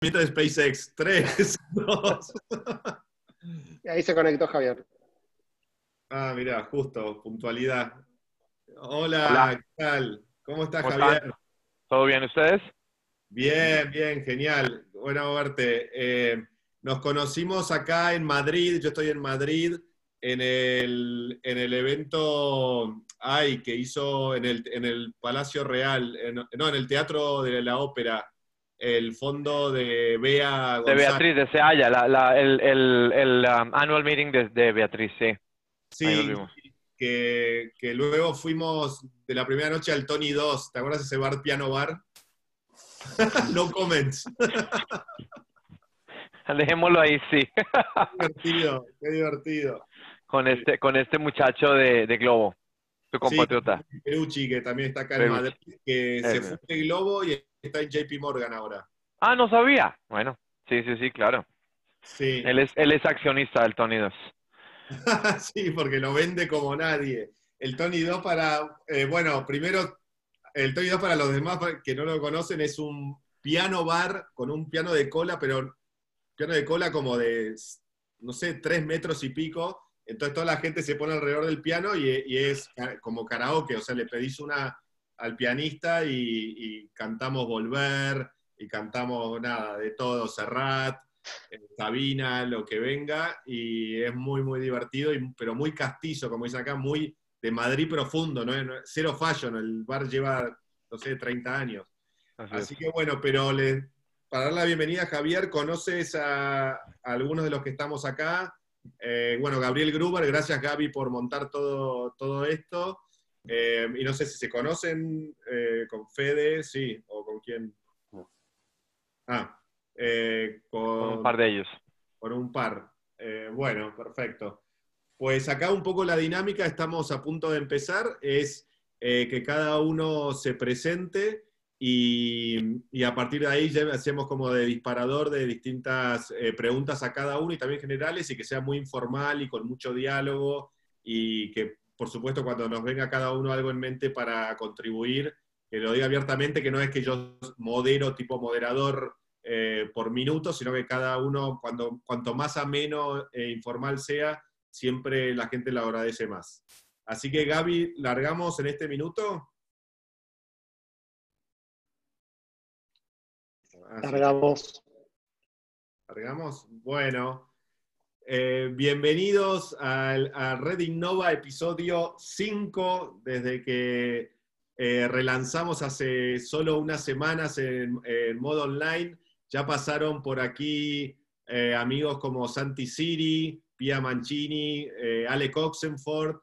lanzamiento de SpaceX. 3, 2. Y ahí se conectó Javier. Ah, mira, justo, puntualidad. Hola, Hola. ¿qué tal? ¿Cómo estás, ¿Cómo Javier? están? ¿Todo bien ustedes? Bien, bien, genial. Bueno verte. Eh, nos conocimos acá en Madrid, yo estoy en Madrid, en el, en el evento ay, que hizo en el, en el Palacio Real, en- no, en el Teatro de la Ópera, el fondo de Bea De González. Beatriz, de Seaya, la, la- el, el, el, um, annual meeting de, de Beatriz, sí. Sí, que, que luego fuimos de la primera noche al Tony 2. ¿Te acuerdas ese bar, piano bar? no comments. Dejémoslo ahí, sí. Qué divertido, qué divertido. con, este, con este muchacho de, de Globo, tu compatriota. Perucci, que también está acá en. Madrid, que se fue de Globo y está en JP Morgan ahora. Ah, no sabía. Bueno, sí, sí, sí, claro. Sí, Él es, él es accionista del Tony 2. sí, porque lo vende como nadie. El Tony 2 para, eh, bueno, primero, el Tony 2 para los demás que no lo conocen es un piano bar con un piano de cola, pero piano de cola como de, no sé, tres metros y pico. Entonces toda la gente se pone alrededor del piano y, y es como karaoke, o sea, le pedís una al pianista y, y cantamos Volver, y cantamos nada, de todo, Serrat, eh, Sabina, lo que venga, y es muy, muy divertido, y- pero muy castizo, como dicen acá, muy de Madrid profundo, ¿no? Cero fashion, el bar lleva, no sé, 30 años. Así que bueno, pero para dar la bienvenida, Javier, conoces a, a algunos de los que estamos acá. Eh, bueno, Gabriel Gruber, gracias Gaby por montar todo, todo esto. Eh, y no sé si se conocen eh, con Fede, sí, o con quién. Ah, eh, con, Con un par de ellos. con un par. Eh, bueno, perfecto. Pues acá un poco la dinámica, estamos a punto de empezar, es que cada uno se presente y, y a partir de ahí ya hacemos como de disparador de distintas preguntas a cada uno y también generales y que sea muy informal y con mucho diálogo y que por supuesto cuando nos venga cada uno algo en mente para contribuir, que lo diga abiertamente, que no es que yo modero tipo moderador eh, por minuto, sino que cada uno, cuando, cuanto más ameno e informal sea, siempre la gente lo agradece más. Así que Gaby, ¿largamos en este minuto? Largamos. ¿Largamos? Bueno. Eh, bienvenidos al, a Red Innova, episodio 5, desde que eh, relanzamos hace solo unas semanas en, en modo online. Ya pasaron por aquí eh, amigos como Santi Siri, Pia Mancini, eh, Ale Oxenford,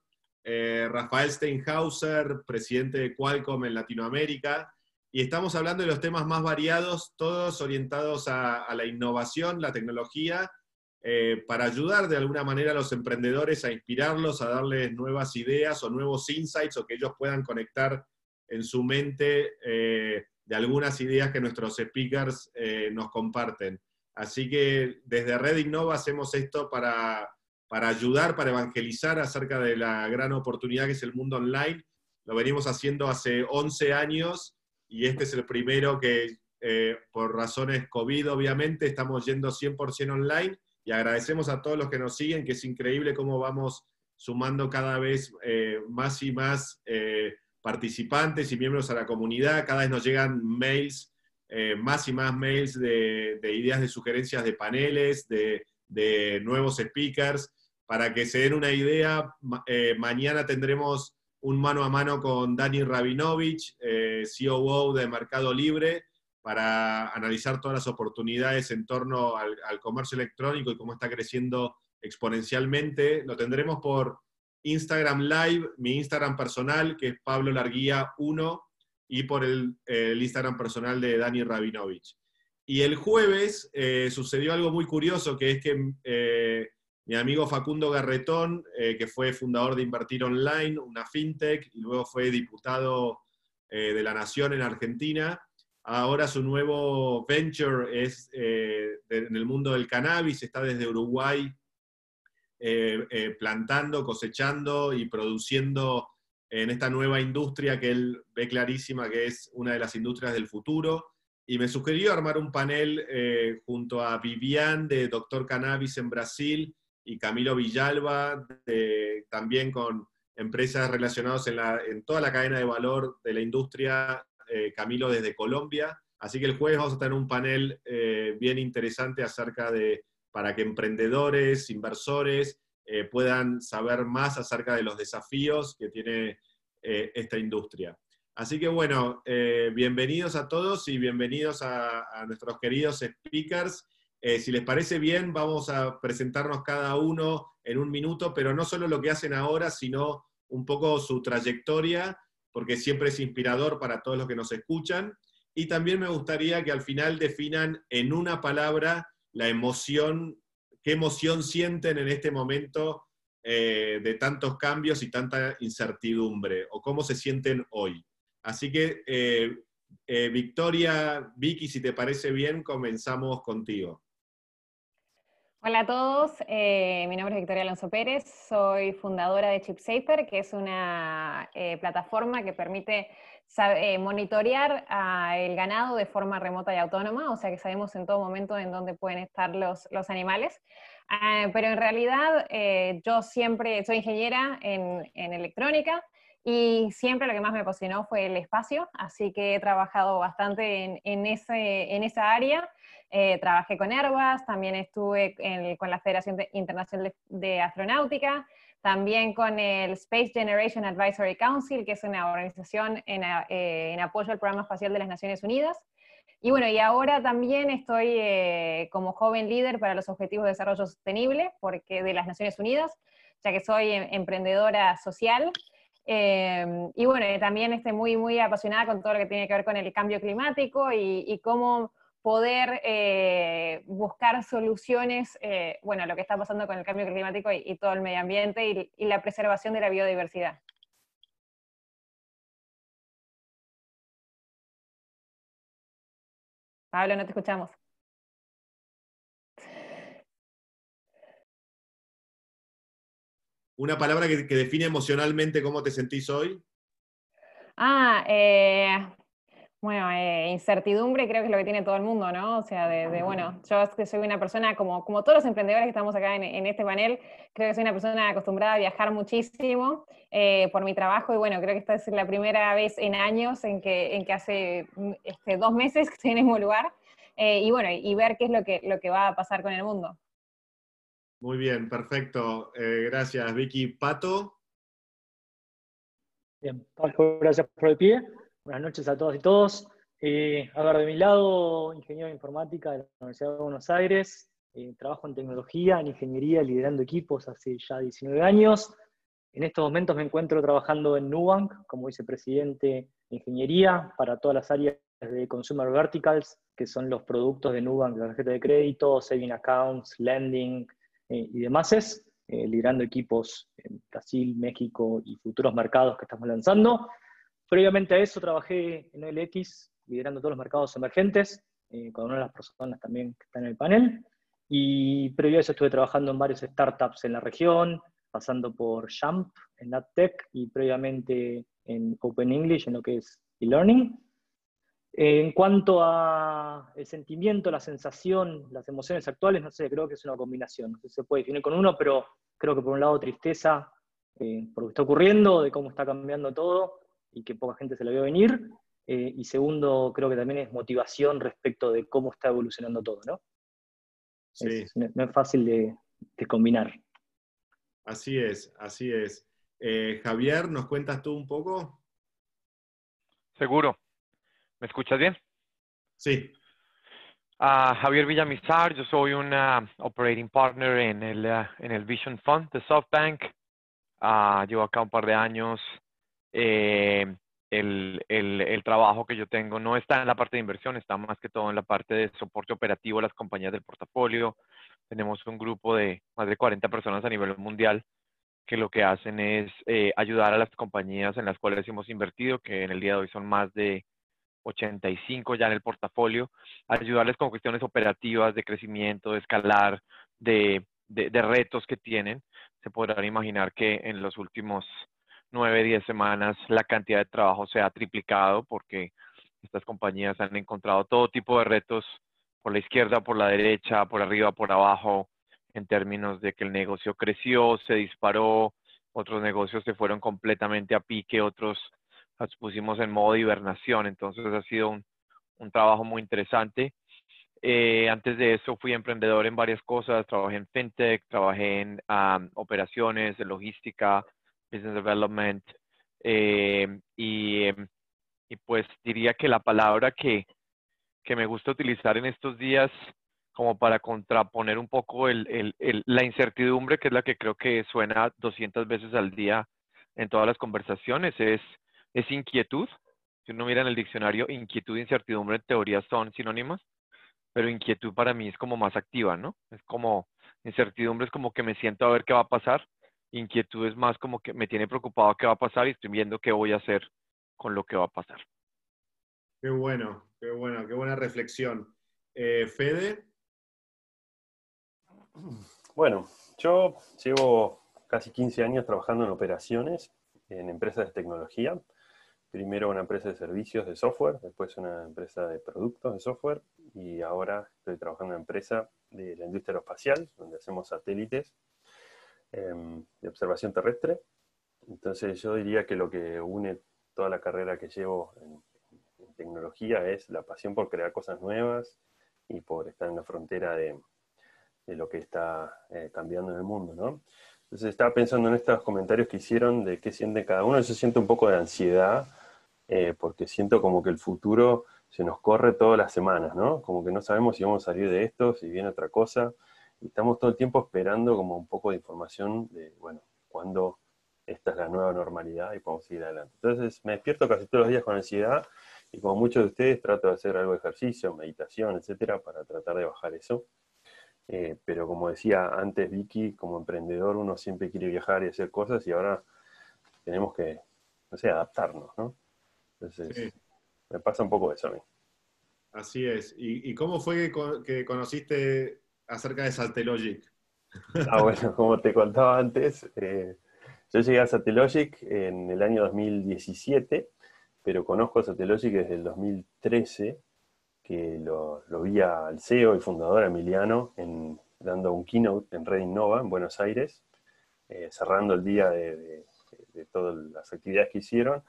eh, Rafael Steinhauser, presidente de Qualcomm en Latinoamérica. Y estamos hablando de los temas más variados, todos orientados a, a la innovación, la tecnología, eh, para ayudar de alguna manera a los emprendedores a inspirarlos, a darles nuevas ideas o nuevos insights o que ellos puedan conectar en su mente eh, de algunas ideas que nuestros speakers eh, nos comparten. Así que desde Red Innova hacemos esto para, para ayudar, para evangelizar acerca de la gran oportunidad que es el mundo online. Lo venimos haciendo hace 11 años y este es el primero que, eh, por razones COVID, obviamente, estamos yendo 100% online y agradecemos a todos los que nos siguen, que es increíble cómo vamos sumando cada vez eh, más y más eh, participantes y miembros a la comunidad. Cada vez nos llegan mails, eh, más y más mails de, de ideas de sugerencias de paneles, de, de nuevos speakers. Para que se den una idea, ma- mañana tendremos un mano a mano con Dani Rabinovich, COO de Mercado Libre, para analizar todas las oportunidades en torno al, comercio electrónico y cómo está creciendo exponencialmente. Lo tendremos por Instagram Live, mi Instagram personal, que es Pablo Larguía 1, y por el, Instagram personal de Dani Rabinovich. Y el jueves eh, sucedió algo muy curioso, que es que eh, mi amigo Facundo Garretón, eh, que fue fundador de Invertir Online, una fintech, y luego fue diputado de la Nación en Argentina, ahora su nuevo venture es eh, en el mundo del cannabis, está desde Uruguay eh, eh, plantando, cosechando y produciendo en esta nueva industria que él ve clarísima que es una de las industrias del futuro. y me sugirió armar un panel junto a Vivian de Doctor Cannabis en Brasil y Camilo Villalba, también con empresas relacionadas en, toda la cadena de valor de la industria, eh, Camilo desde Colombia. Así que el jueves vamos a tener un panel eh, bien interesante acerca de, para que emprendedores, inversores puedan saber más acerca de los desafíos que tiene esta industria. Así que bueno, eh, bienvenidos a todos y bienvenidos a, nuestros queridos speakers. Eh, si les parece bien, vamos a presentarnos cada uno en un minuto, pero no solo lo que hacen ahora, sino un poco su trayectoria, porque siempre es inspirador para todos los que nos escuchan. Y también me gustaría que al final definan en una palabra la emoción, qué emoción sienten en este momento eh, de tantos cambios y tanta incertidumbre, o cómo se sienten hoy. Así que, eh, eh, Victoria, Vicky, si te parece bien, comenzamos contigo. Hola a todos, eh, mi nombre es Victoria Alonso Pérez, soy fundadora de ChipSafer, que es una plataforma que permite monitorear el ganado de forma remota y autónoma, o sea que sabemos en todo momento en dónde pueden estar los, animales. Ah, pero en realidad yo siempre soy ingeniera en, en electrónica, y siempre lo que más me apasionó fue el espacio, así que he trabajado bastante en, en, ese, en esa área. Eh, trabajé con Airbus, también estuve con la Federación Internacional de, Astronáutica, también con el Space Generation Advisory Council, que es una organización en, eh, en, apoyo al Programa Espacial de las Naciones Unidas. Y bueno, y ahora también estoy eh, como joven líder para los Objetivos de Desarrollo Sostenible porque de las Naciones Unidas, ya que soy em, emprendedora social. Em, y bueno, también estoy muy, muy apasionada con todo lo que tiene que ver con el cambio climático y, cómo poder eh, buscar soluciones, eh, bueno, lo que está pasando con el cambio climático y, todo el medio ambiente y, y, la preservación de la biodiversidad. Pablo, no te escuchamos. una palabra que, define emocionalmente cómo te sentís hoy. Ah, eh, bueno, eh, incertidumbre creo que es lo que tiene todo el mundo, ¿no? O sea, de, bueno, yo soy una persona, como, como todos los emprendedores que estamos acá en, este panel, creo que soy una persona acostumbrada a viajar muchísimo eh, por mi trabajo y bueno, creo que esta es la primera vez en años en que, en que hace este, dos meses que estoy en el mismo lugar y bueno, y ver qué es lo que, lo que va a pasar con el mundo. Muy bien, perfecto. Eh, gracias, Vicky. Pato. Bien, gracias por el pie. Buenas noches a todas y todos. Eh, a ver, de mi lado, ingeniero de informática de la Universidad de Buenos Aires. Eh, trabajo en tecnología, en ingeniería, liderando equipos hace ya 19 años. En estos momentos me encuentro trabajando en Nubank como vicepresidente de ingeniería para todas las áreas de Consumer Verticals, que son los productos de Nubank, la tarjeta de crédito, saving accounts, lending, eh, y demás eh, liderando equipos en Brasil, México y futuros mercados que estamos lanzando. Previamente a eso trabajé en OLX, liderando todos los mercados emergentes, eh, con una de las personas también que está en el panel. Y previo a eso estuve trabajando en varios startups en la región, pasando por Jump en AdTech y previamente en Open English en lo que es e-learning. En cuanto a el sentimiento, la sensación, las emociones actuales, no sé, creo que es una combinación. No sé si se puede definir con uno, pero creo que por un lado tristeza eh, por lo que está ocurriendo, de cómo está cambiando todo y que poca gente se lo vio venir. Eh, y segundo, creo que también es motivación respecto de cómo está evolucionando todo, ¿no? Sí. no es fácil de, combinar. Así es, así es. Eh, Javier, ¿nos cuentas tú un poco? Seguro. ¿Me escuchas bien? Sí. Uh, Javier Villamizar, yo soy un operating partner en el, uh, en el Vision Fund de SoftBank. Uh, llevo acá un par de años. Eh, el, el, el, trabajo que yo tengo no está en la parte de inversión, está más que todo en la parte de soporte operativo a las compañías del portafolio. Tenemos un grupo de más de 40 personas a nivel mundial que lo que hacen es eh, ayudar a las compañías en las cuales hemos invertido, que en el día de hoy son más de 85 ya en el portafolio, ayudarles con cuestiones operativas de crecimiento, de escalar, de, de, retos que tienen. Se podrán imaginar que en los últimos 9, 10 semanas la cantidad de trabajo se ha triplicado porque estas compañías han encontrado todo tipo de retos por la izquierda, por la derecha, por arriba, por abajo, en términos de que el negocio creció, se disparó, otros negocios se fueron completamente a pique, otros los pusimos en modo de hibernación, entonces ha sido un, trabajo muy interesante. Eh, antes de eso fui emprendedor en varias cosas, trabajé en fintech, trabajé en operaciones, de logística, business development, eh, y, y, pues diría que la palabra que, que me gusta utilizar en estos días como para contraponer un poco el, el, la incertidumbre, que es la que creo que suena 200 veces al día en todas las conversaciones, es, es inquietud. Si uno mira en el diccionario, inquietud e incertidumbre en teoría son sinónimas, pero inquietud para mí es como más activa, ¿no? Es como, incertidumbre es como que me siento a ver qué va a pasar, inquietud es más como que me tiene preocupado qué va a pasar y estoy viendo qué voy a hacer con lo que va a pasar. Qué bueno, qué bueno, qué buena reflexión. Eh, Fede. Bueno, yo llevo casi 15 años trabajando en operaciones en empresas de tecnología. Primero una empresa de servicios de software, después una empresa de productos de software y ahora estoy trabajando en una empresa de la industria aeroespacial, donde hacemos satélites em, de observación terrestre. Entonces yo diría que lo que une toda la carrera que llevo en, en tecnología es la pasión por crear cosas nuevas y por estar en la frontera de, de lo que está eh, cambiando en el mundo, ¿no? Entonces estaba pensando en estos comentarios que hicieron de qué siente cada uno. Yo siento un poco de ansiedad eh, porque siento como que el futuro se nos corre todas las semanas, ¿no? Como que no sabemos si vamos a salir de esto, si viene otra cosa. Y estamos todo el tiempo esperando como un poco de información de, bueno, cuándo esta es la nueva normalidad y podemos seguir adelante. Entonces me despierto casi todos los días con ansiedad y como muchos de ustedes trato de hacer algo de ejercicio, meditación, etcétera, para tratar de bajar eso. Eh, pero como decía antes Vicky, como emprendedor uno siempre quiere viajar y hacer cosas y ahora tenemos que, no sé, adaptarnos, ¿no? Entonces, me pasa un poco eso a mí. Así es. ¿Y, cómo fue que, conociste acerca de Satellogic? Ah, bueno, como te contaba antes, eh, yo llegué a Satellogic en el año 2017, pero conozco Satellogic desde el 2013 que lo, vi al CEO y fundador Emiliano en, dando un keynote en Red Innova en Buenos Aires, eh, cerrando el día de, todas las actividades que hicieron.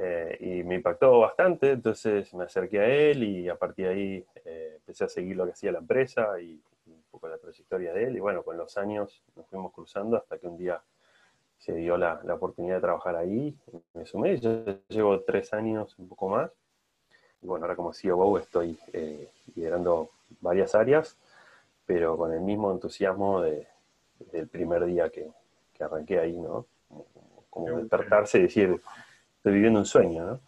Eh, y me impactó bastante, entonces me acerqué a él y a partir de ahí eh, empecé a seguir lo que hacía la empresa y, un poco la trayectoria de él. Y bueno, con los años nos fuimos cruzando hasta que un día se dio la, la oportunidad de trabajar ahí. Me sumé, yo llevo tres años, un poco más. Y bueno, ahora como CEO estoy eh, liderando varias áreas, pero con el mismo entusiasmo de, del primer día que, que, arranqué ahí, ¿no? Como, despertarse y decir, estoy viviendo un sueño, ¿no?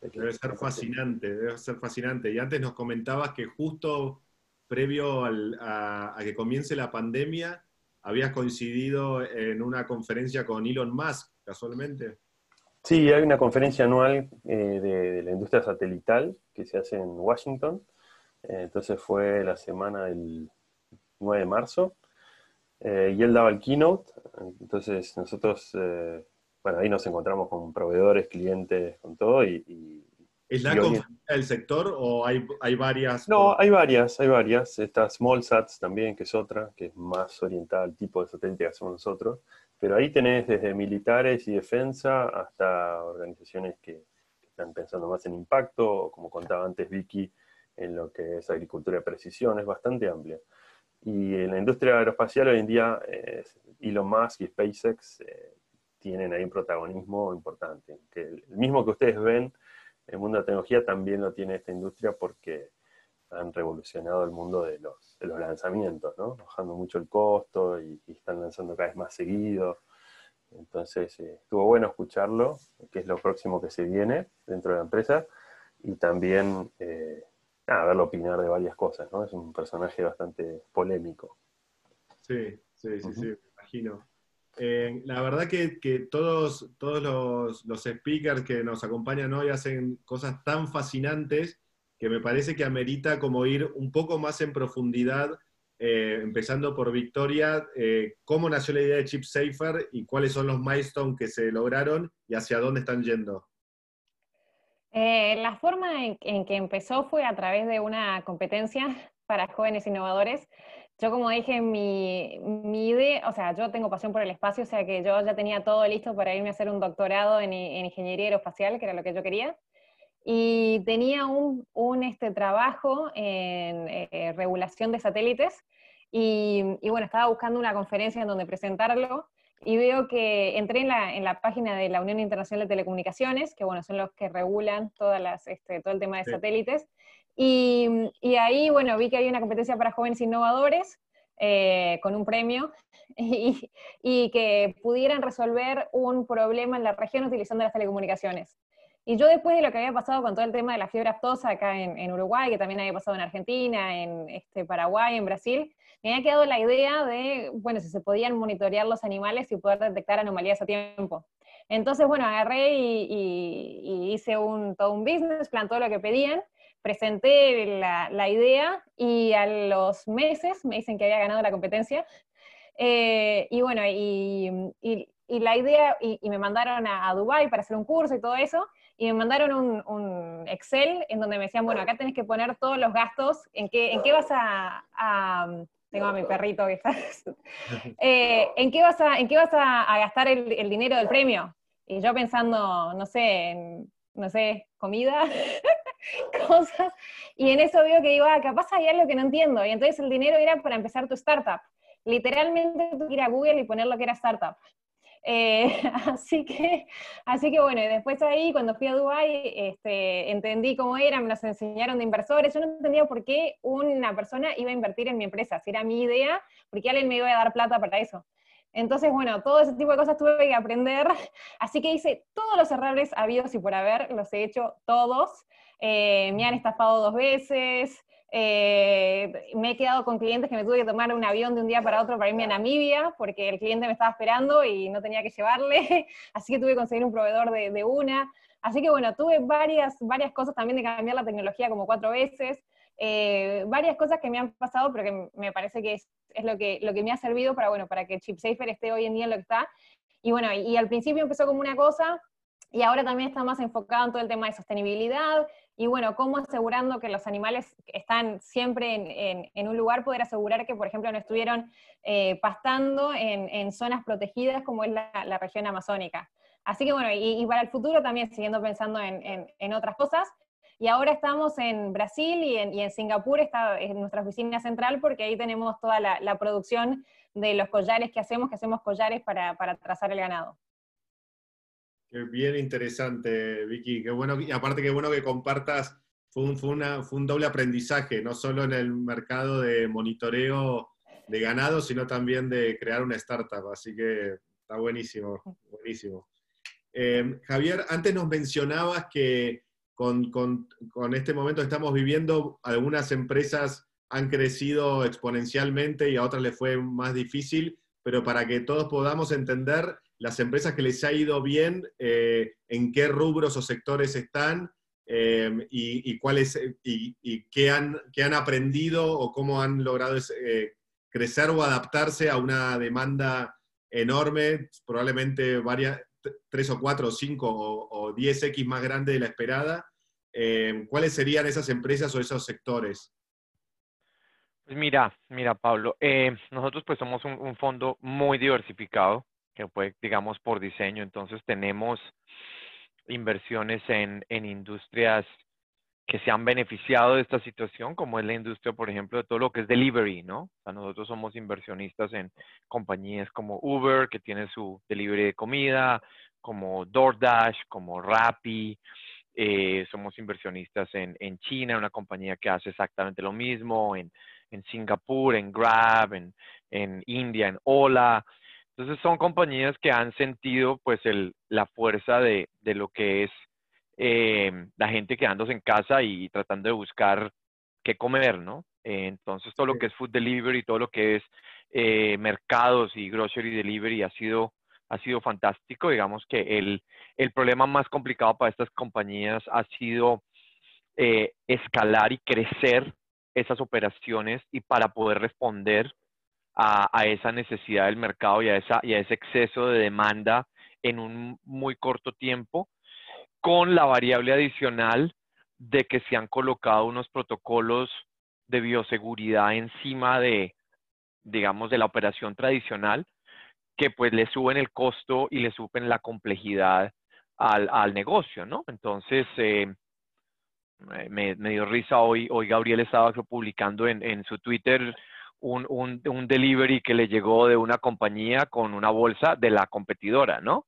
Debe ser fascinante, debe ser fascinante. Y antes nos comentabas que justo previo a, a, que comience la pandemia, habías coincidido en una conferencia con Elon Musk, casualmente. Sí, hay una conferencia anual eh, de, la industria satelital que se hace en Washington. Eh, entonces fue la semana del 9 de marzo. Eh, y él daba el keynote. Entonces nosotros, bueno, ahí nos encontramos con proveedores, clientes, con todo. Y, ¿Es la conferencia del sector o hay, hay varias? No, hay varias, hay varias. Está SmallSats también, que es otra, que es más orientada al tipo de satélite que hacemos nosotros. Pero ahí tenés desde militares y defensa hasta organizaciones que, están pensando más en impacto, como contaba antes Vicky, en lo que es agricultura de precisión, es bastante amplia. Y en la industria aeroespacial hoy en día, eh, Elon Musk y SpaceX eh, tienen ahí un protagonismo importante. Que el mismo que ustedes ven, el mundo de la tecnología también lo tiene esta industria porque han revolucionado el mundo de los, de los lanzamientos, ¿no? bajando mucho el costo y, están lanzando cada vez más seguido. Entonces, eh, estuvo bueno escucharlo, que es lo próximo que se viene dentro de la empresa, y también eh, verlo opinar de varias cosas, ¿no? Es un personaje bastante polémico. Sí, sí, sí, sí, me imagino. Eh, la verdad que, todos, todos los, los speakers que nos acompañan hoy hacen cosas tan fascinantes que me parece que amerita como ir un poco más en profundidad, eh, empezando por Victoria, eh, cómo nació la idea de Chip Safer y cuáles son los milestones que se lograron y hacia dónde están yendo. La forma en, que empezó fue a través de una competencia para jóvenes innovadores. Yo, como dije, mi, mi, idea, o sea, yo tengo pasión por el espacio, o sea que yo ya tenía todo listo para irme a hacer un doctorado en, en ingeniería aeroespacial, que era lo que yo quería. Y tenía un, un este, trabajo en eh, regulación de satélites. Y, y, bueno, estaba buscando una conferencia en donde presentarlo y veo que entré en la, en la, página de la Unión Internacional de Telecomunicaciones, que bueno, son los que regulan todas las, este, todo el tema de sí. satélites, y, y, ahí, bueno, vi que había una competencia para jóvenes innovadores eh, con un premio y, y, que pudieran resolver un problema en la región utilizando las telecomunicaciones. Y yo después de lo que había pasado con todo el tema de la fiebre aftosa acá en, en Uruguay, que también había pasado en Argentina, en este, Paraguay, en Brasil, me había quedado la idea de, bueno, si se podían monitorear los animales y poder detectar anomalías a tiempo. Entonces, bueno, agarré y, y, hice un, todo un business plan, todo lo que pedían, presenté la, la, idea y a los meses me dicen que había ganado la competencia. Eh, y bueno, y, y, y, la idea, y, me mandaron a, a Dubái para hacer un curso y todo eso, y me mandaron un, un, Excel en donde me decían, bueno, acá tenés que poner todos los gastos, en qué, en qué vas a, a tengo a mi perrito que está, eh, ¿en qué vas a, en qué vas a, a gastar el, el dinero del premio? Y yo pensando, no sé, en, no sé, comida, cosas, y en eso veo que digo, ah, capaz hay algo que no entiendo, y entonces el dinero era para empezar tu startup. Literalmente tú ir a Google y poner lo que era startup. Eh, así, que, así que bueno, y después ahí cuando fui a Dubai este, entendí cómo era, me los enseñaron de inversores, yo no entendía por qué una persona iba a invertir en mi empresa, si era mi idea, porque alguien me iba a dar plata para eso. Entonces, bueno, todo ese tipo de cosas tuve que aprender, así que hice todos los errores habidos y por haber, los he hecho todos. Eh, me han estafado dos veces, eh, me he quedado con clientes que me tuve que tomar un avión de un día para otro para irme a Namibia, porque el cliente me estaba esperando y no tenía que llevarle, así que tuve que conseguir un proveedor de, de una. Así que bueno, tuve varias, varias cosas también de cambiar la tecnología como cuatro veces. Eh, varias cosas que me han pasado, pero que me parece que es, es, lo, que, lo que me ha servido para, bueno, para que ChipSafer esté hoy en día en lo que está. Y bueno, y, y al principio empezó como una cosa, y ahora también está más enfocado en todo el tema de sostenibilidad, y bueno, cómo asegurando que los animales están siempre en, en, en un lugar, poder asegurar que, por ejemplo, no estuvieron eh, pastando en, en, zonas protegidas como es la, la, región amazónica. Así que bueno, y, y, para el futuro también siguiendo pensando en otras cosas, y ahora estamos en Brasil y en, Singapur, está en nuestra oficina central, porque ahí tenemos toda la, la, producción de los collares que hacemos, que hacemos collares para, para trazar el ganado. Qué bien interesante, Vicky. Qué bueno, y aparte qué bueno que compartas, fue un, fue, una, fue un doble aprendizaje, no solo en el mercado de monitoreo de ganado, sino también de crear una startup. Así que está buenísimo, buenísimo. Eh, Javier, antes nos mencionabas que con, con, con, este momento estamos viviendo, algunas empresas han crecido exponencialmente y a otras les fue más difícil, pero para que todos podamos entender las empresas que les ha ido bien, eh, en qué rubros o sectores están eh, y, cuáles, y, y, qué, han, qué han aprendido o cómo han logrado eh, crecer o adaptarse a una demanda enorme, probablemente varias, tres o cuatro o cinco o, o 10x más grande de la esperada, eh, ¿cuáles serían esas empresas o esos sectores? Pues mira, mira Pablo, eh, nosotros pues somos un, fondo muy diversificado, que fue, digamos, por diseño, entonces tenemos inversiones en, en industrias que se han beneficiado de esta situación, como es la industria, por ejemplo, de todo lo que es delivery, ¿no? Nosotros somos inversionistas en compañías como Uber, que tiene su delivery de comida, como DoorDash, como Rappi, eh, somos inversionistas en, en, China, una compañía que hace exactamente lo mismo, en, en Singapur, en Grab, en, en, India, en Ola. Entonces son compañías que han sentido pues el, la fuerza de, de lo que es eh, la gente quedándose en casa y tratando de buscar qué comer, ¿no? Eh, entonces todo lo que es food delivery, todo lo que es eh, mercados y grocery delivery ha sido, ha sido fantástico. Digamos que el, el problema más complicado para estas compañías ha sido eh, escalar y crecer esas operaciones y para poder responder a, a, esa necesidad del mercado y a, esa, y a ese exceso de demanda en un muy corto tiempo con la variable adicional de que se han colocado unos protocolos de bioseguridad encima de, digamos, de la operación tradicional, que pues le suben el costo y le suben la complejidad al, negocio, ¿no? Entonces, eh, me, me, dio risa hoy, hoy Gabriel estaba publicando en, en su Twitter un, un, un, delivery que le llegó de una compañía con una bolsa de la competidora, ¿no?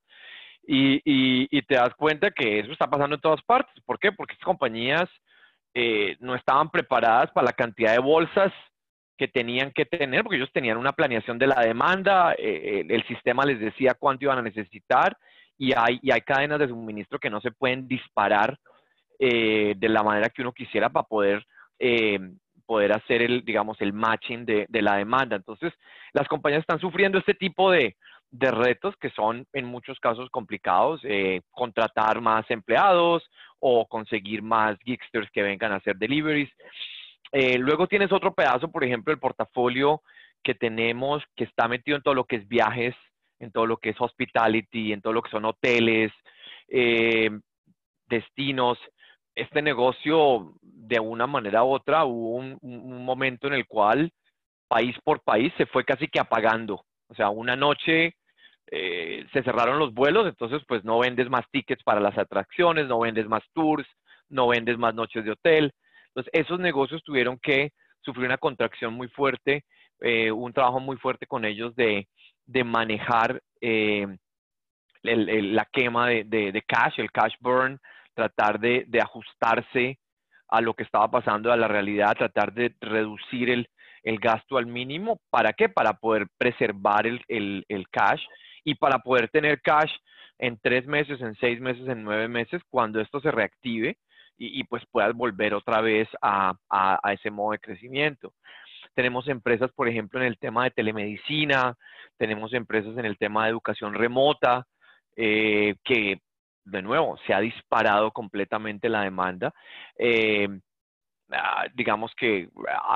Y, y, y te das cuenta que eso está pasando en todas partes. ¿Por qué? Porque estas compañías eh, no estaban preparadas para la cantidad de bolsas que tenían que tener, porque ellos tenían una planeación de la demanda, eh, el, sistema les decía cuánto iban a necesitar y hay, y hay cadenas de suministro que no se pueden disparar eh, de la manera que uno quisiera para poder, poder hacer el, digamos, el matching de, de, la demanda. Entonces, las compañías están sufriendo este tipo de, de retos que son en muchos casos complicados, eh, contratar más empleados o conseguir más geeksters que vengan a hacer deliveries. Eh, luego tienes otro pedazo, por ejemplo, el portafolio que tenemos que está metido en todo lo que es viajes, en todo lo que es hospitality, en todo lo que son hoteles, eh, destinos. Este negocio, de una manera u otra, hubo un, un, momento en el cual, país por país, se fue casi que apagando. O sea, una noche eh, se cerraron los vuelos, entonces pues no vendes más tickets para las atracciones, no vendes más tours, no vendes más noches de hotel. Entonces, esos negocios tuvieron que sufrir una contracción muy fuerte, eh, un trabajo muy fuerte con ellos de, de manejar eh, la quema de, cash, el cash burn, tratar de, de, ajustarse a lo que estaba pasando, a la realidad, tratar de reducir el, el gasto al mínimo. ¿Para qué? Para poder preservar el, el cash y para poder tener cash en tres meses, en seis meses, en nueve meses, cuando esto se reactive y, pues puedas volver otra vez a, a, a ese modo de crecimiento. Tenemos empresas, por ejemplo, en el tema de telemedicina, tenemos empresas en el tema de educación remota, eh, que de nuevo se ha disparado completamente la demanda. Eh, digamos que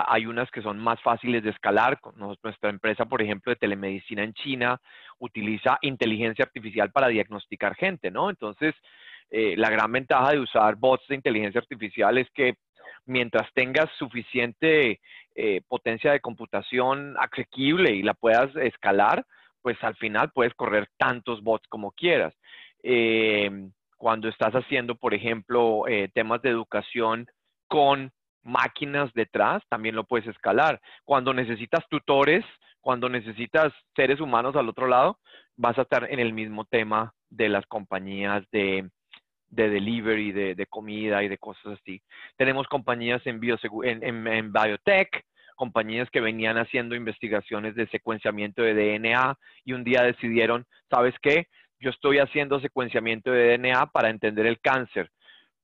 hay unas que son más fáciles de escalar. Nuestra empresa, por ejemplo, de telemedicina en China utiliza inteligencia artificial para diagnosticar gente, ¿no? Entonces, eh, la gran ventaja de usar bots de inteligencia artificial es que mientras tengas suficiente eh, potencia de computación asequible y la puedas escalar, pues al final puedes correr tantos bots como quieras. Eh, cuando estás haciendo, por ejemplo, temas de educación con máquinas detrás, también lo puedes escalar. Cuando necesitas tutores, cuando necesitas seres humanos al otro lado, vas a estar en el mismo tema de las compañías de, de delivery, de, comida y de cosas así. Tenemos compañías en, en, en, en, biotech, compañías que venían haciendo investigaciones de secuenciamiento de DNA y un día decidieron, ¿sabes qué? Yo estoy haciendo secuenciamiento de DNA para entender el cáncer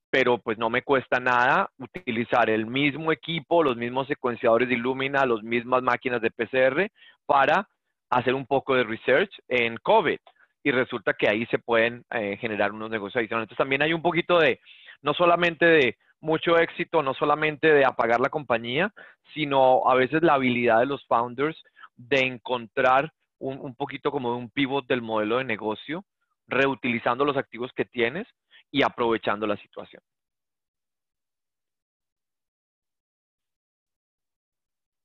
pero pues no me cuesta nada utilizar el mismo equipo, los mismos secuenciadores de Illumina, las mismas máquinas de PCR para hacer un poco de research en COVID. Y resulta que ahí se pueden eh, generar unos negocios adicionales. Entonces también hay un poquito de, no solamente de mucho éxito, no solamente de apagar la compañía, sino a veces la habilidad de los founders de encontrar un, un poquito como un pivot del modelo de negocio, reutilizando los activos que tienes y aprovechando la situación.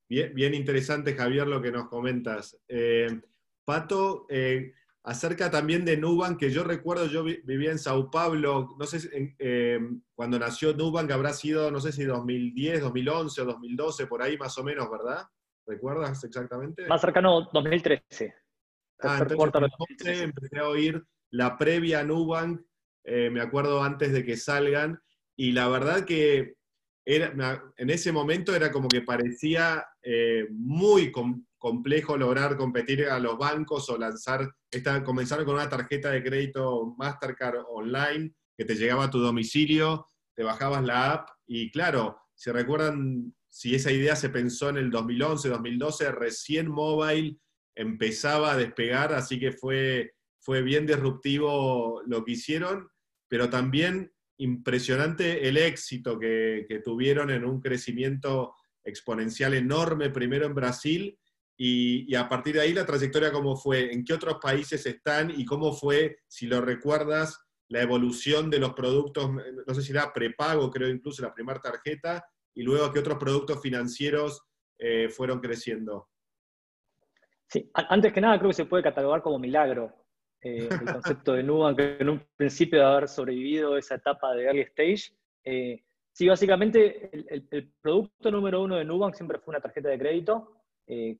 Bien, bien interesante, Javier, lo que nos comentas. Eh, Pato, eh, acerca también de Nubank, que yo recuerdo, yo vivía en Sao Paulo, no sé, eh, cuando nació Nubank habrá sido, no sé si 2010, 2011 o 2012, por ahí más o menos, ¿verdad? ¿Recuerdas exactamente? Más cercano, 2013. Ah, entonces, 2013. empecé a oír la previa a Nubank eh, me acuerdo antes de que salgan, y la verdad que era, en ese momento era como que parecía eh, muy com complejo lograr competir a los bancos o lanzar, esta, comenzaron con una tarjeta de crédito Mastercard online que te llegaba a tu domicilio, te bajabas la app y claro, si recuerdan, si esa idea se pensó en el 2011, 2012, recién mobile empezaba a despegar, así que fue, fue bien disruptivo lo que hicieron pero también impresionante el éxito que, tuvieron en un crecimiento exponencial enorme, primero en Brasil, y, y, a partir de ahí la trayectoria cómo fue, en qué otros países están y cómo fue, si lo recuerdas, la evolución de los productos, no sé si era prepago, creo incluso la primera tarjeta, y luego qué otros productos financieros eh, fueron creciendo. Sí, antes que nada creo que se puede catalogar como milagro eh, el concepto de Nubank, que en un principio de haber sobrevivido esa etapa de early stage. Eh, sí, básicamente el, producto número uno de Nubank siempre fue una tarjeta de crédito,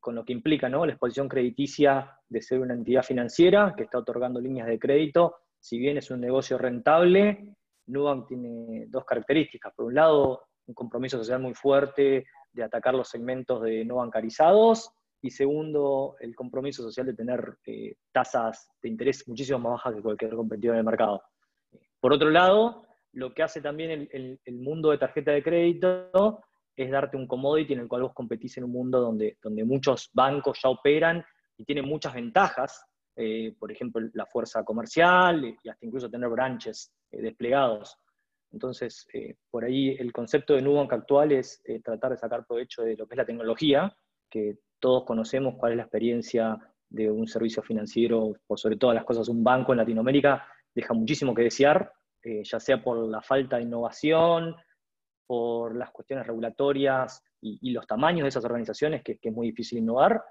con lo que implica ¿no? la exposición crediticia de ser una entidad financiera que está otorgando líneas de crédito si bien es un negocio rentable, Nubank tiene dos características. Por un lado, un compromiso social muy fuerte de atacar los segmentos de no bancarizados y segundo, el compromiso social de tener eh, tasas de interés muchísimo más bajas que cualquier competidor en el mercado. Por otro lado, lo que hace también el, el, mundo de tarjeta de crédito es darte un commodity en el cual vos competís en un mundo donde, donde muchos bancos ya operan y tienen muchas ventajas eh, por ejemplo, la fuerza comercial y hasta incluso tener branches eh, desplegados. Entonces, eh, por ahí el concepto de Nubank actual es tratar de sacar provecho de lo que es la tecnología, que todos conocemos cuál es la experiencia de un servicio financiero, por sobre todas las cosas, un banco en Latinoamérica deja muchísimo que desear, ya sea por la falta de innovación, por las cuestiones regulatorias y, los tamaños de esas organizaciones, que, que es muy difícil innovar,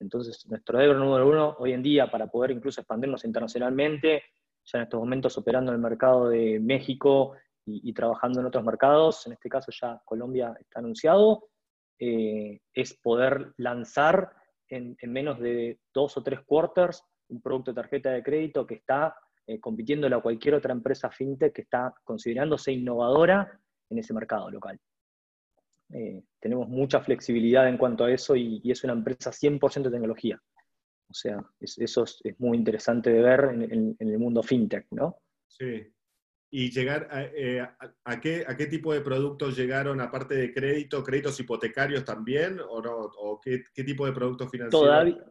entonces, nuestro driver número uno hoy en día, para poder incluso expandirnos internacionalmente, ya en estos momentos operando en el mercado de México y, trabajando en otros mercados, en este caso ya Colombia está anunciado, eh, es poder lanzar en, menos de dos o tres quarters un producto de tarjeta de crédito que está eh, compitiendo a cualquier otra empresa fintech que está considerándose innovadora en ese mercado local. Eh, tenemos mucha flexibilidad en cuanto a eso y, es una empresa 100% de tecnología. O sea, eso es, muy interesante de ver en, el mundo fintech, ¿no? Sí. ¿Y llegar eh, a, qué, tipo de productos llegaron, aparte de crédito, créditos hipotecarios también, o, no, o qué, tipo de productos financieros? Todavía,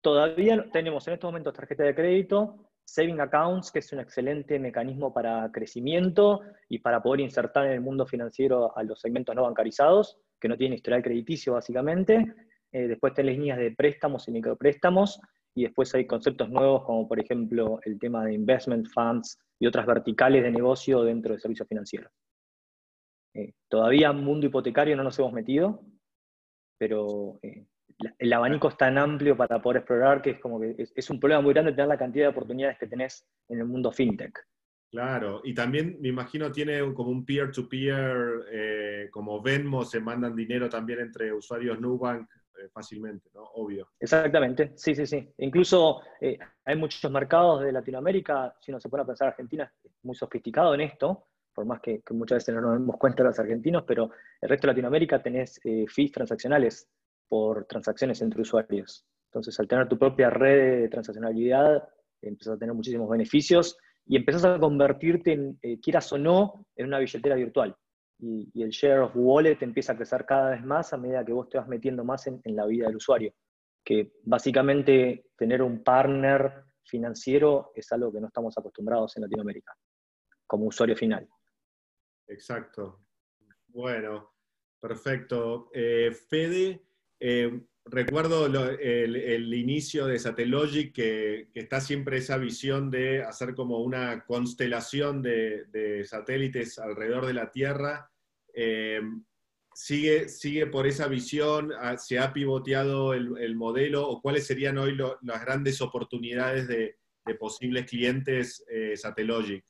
todavía tenemos en estos momentos tarjeta de crédito, Saving Accounts, que es un excelente mecanismo para crecimiento y para poder insertar en el mundo financiero a los segmentos no bancarizados, que no tienen historial crediticio básicamente. Eh, después tenés líneas de préstamos y micropréstamos, y después hay conceptos nuevos como por ejemplo el tema de investment funds y otras verticales de negocio dentro de servicios financieros. Eh, todavía mundo hipotecario no nos hemos metido, pero eh, el abanico es tan amplio para poder explorar que es como que es, un problema muy grande tener la cantidad de oportunidades que tenés en el mundo fintech. Claro, y también me imagino tiene como un peer-to-peer, eh, como Venmo, se mandan dinero también entre usuarios Nubank fácilmente, ¿no? Obvio. Exactamente, sí, sí, sí. Incluso eh, hay muchos mercados de Latinoamérica, si uno se pone a pensar, Argentina es muy sofisticado en esto, por más que, muchas veces no nos damos cuenta los argentinos, pero el resto de Latinoamérica tenés fees transaccionales por transacciones entre usuarios. Entonces, al tener tu propia red de transaccionalidad, empiezas a tener muchísimos beneficios y empezás a convertirte, en, eh, quieras o no, en una billetera virtual. Y, el share of wallet empieza a crecer cada vez más a medida que vos te vas metiendo más en, la vida del usuario. Que básicamente tener un partner financiero es algo que no estamos acostumbrados en Latinoamérica, como usuario final. Exacto. Bueno, perfecto. Eh, Fede, eh, recuerdo el, inicio de Satellogic, que, está siempre esa visión de hacer como una constelación de, satélites alrededor de la Tierra. Eh, sigue, ¿Sigue por esa visión? Ah, ¿Se ha pivoteado el, modelo? ¿O cuáles serían hoy las grandes oportunidades de, posibles clientes eh, Satellogic?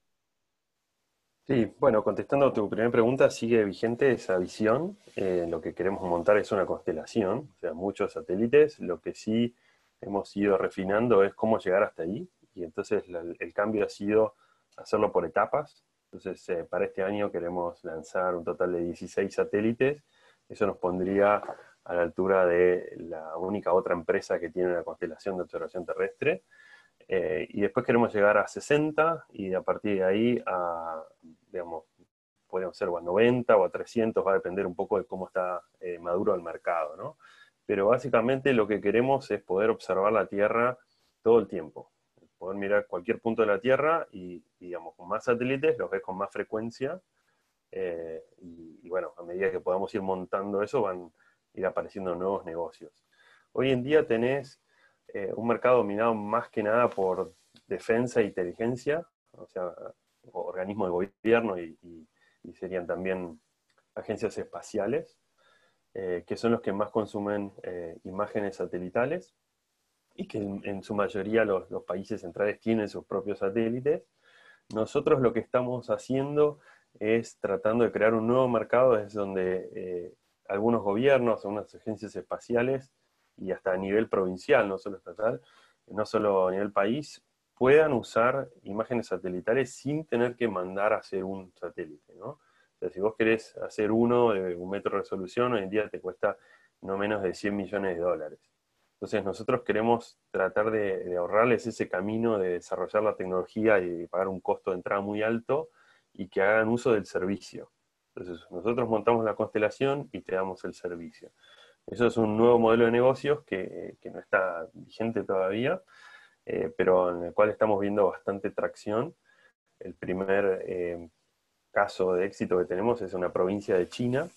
Sí, bueno, contestando a tu primera pregunta, sigue vigente esa visión. Eh, lo que queremos montar es una constelación, o sea, muchos satélites. Lo que sí hemos ido refinando es cómo llegar hasta ahí. Y entonces el cambio ha sido hacerlo por etapas. Entonces, eh, para este año queremos lanzar un total de 16 satélites. Eso nos pondría a la altura de la única otra empresa que tiene una constelación de observación terrestre. Eh, y después queremos llegar a 60 y a partir de ahí a, digamos, podemos ser a 90 o a 300, va a depender un poco de cómo está eh, maduro el mercado, ¿no? Pero básicamente lo que queremos es poder observar la Tierra todo el tiempo. Poder mirar cualquier punto de la Tierra y, digamos, con más satélites los ves con más frecuencia. Eh, y, y, bueno, a medida que podamos ir montando eso, van a ir apareciendo nuevos negocios. Hoy en día tenés eh, un mercado dominado más que nada por defensa e inteligencia, o sea, organismos de gobierno y, serían también agencias espaciales, eh, que son los que más consumen eh, imágenes satelitales y que en, su mayoría los, países centrales tienen sus propios satélites. Nosotros lo que estamos haciendo es tratando de crear un nuevo mercado, es donde algunos gobiernos, algunas agencias espaciales y hasta a nivel provincial, no solo estatal, no solo a nivel país, puedan usar imágenes satelitales sin tener que mandar a hacer un satélite, ¿no? O sea, si vos querés hacer uno de un metro de resolución, hoy en día te cuesta no menos de 100 millones de dólares. Entonces nosotros queremos tratar de, ahorrarles ese camino de desarrollar la tecnología y pagar un costo de entrada muy alto y que hagan uso del servicio. Entonces nosotros montamos la constelación y te damos el servicio. Eso es un nuevo modelo de negocios que, no está vigente todavía, eh, pero en el cual estamos viendo bastante tracción. El primer eh, caso de éxito que tenemos es una provincia de China,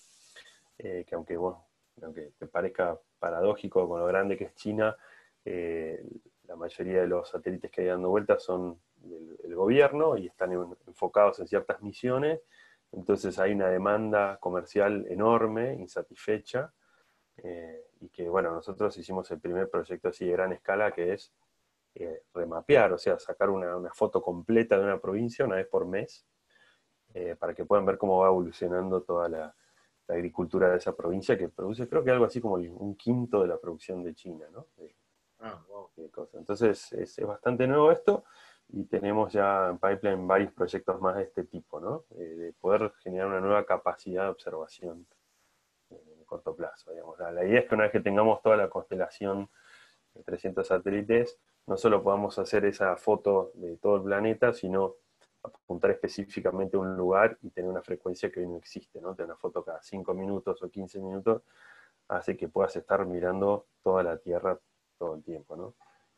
eh, que aunque, bueno, aunque te parezca paradójico con lo grande que es China, la mayoría de los satélites que hay dando vueltas son del, gobierno y están enfocados en ciertas misiones, entonces hay una demanda comercial enorme, insatisfecha, y que bueno, nosotros hicimos el primer proyecto así de gran escala que es eh, remapear, o sea, sacar una, foto completa de una provincia una vez por mes, eh, para que puedan ver cómo va evolucionando toda la, agricultura de esa provincia, que produce creo que algo así como un quinto de la producción de China, ¿no? Ah, Entonces es, bastante nuevo esto y tenemos ya en pipeline varios proyectos más de este tipo, ¿no? Eh, de poder generar una nueva capacidad de observación corto plazo. La, idea es que una vez que tengamos toda la constelación de 300 satélites, no solo podamos hacer esa foto de todo el planeta, sino apuntar específicamente a un lugar y tener una frecuencia que hoy no existe, ¿no? Tener una foto cada 5 minutos o 15 minutos hace que puedas estar mirando toda la Tierra todo el tiempo, ¿no?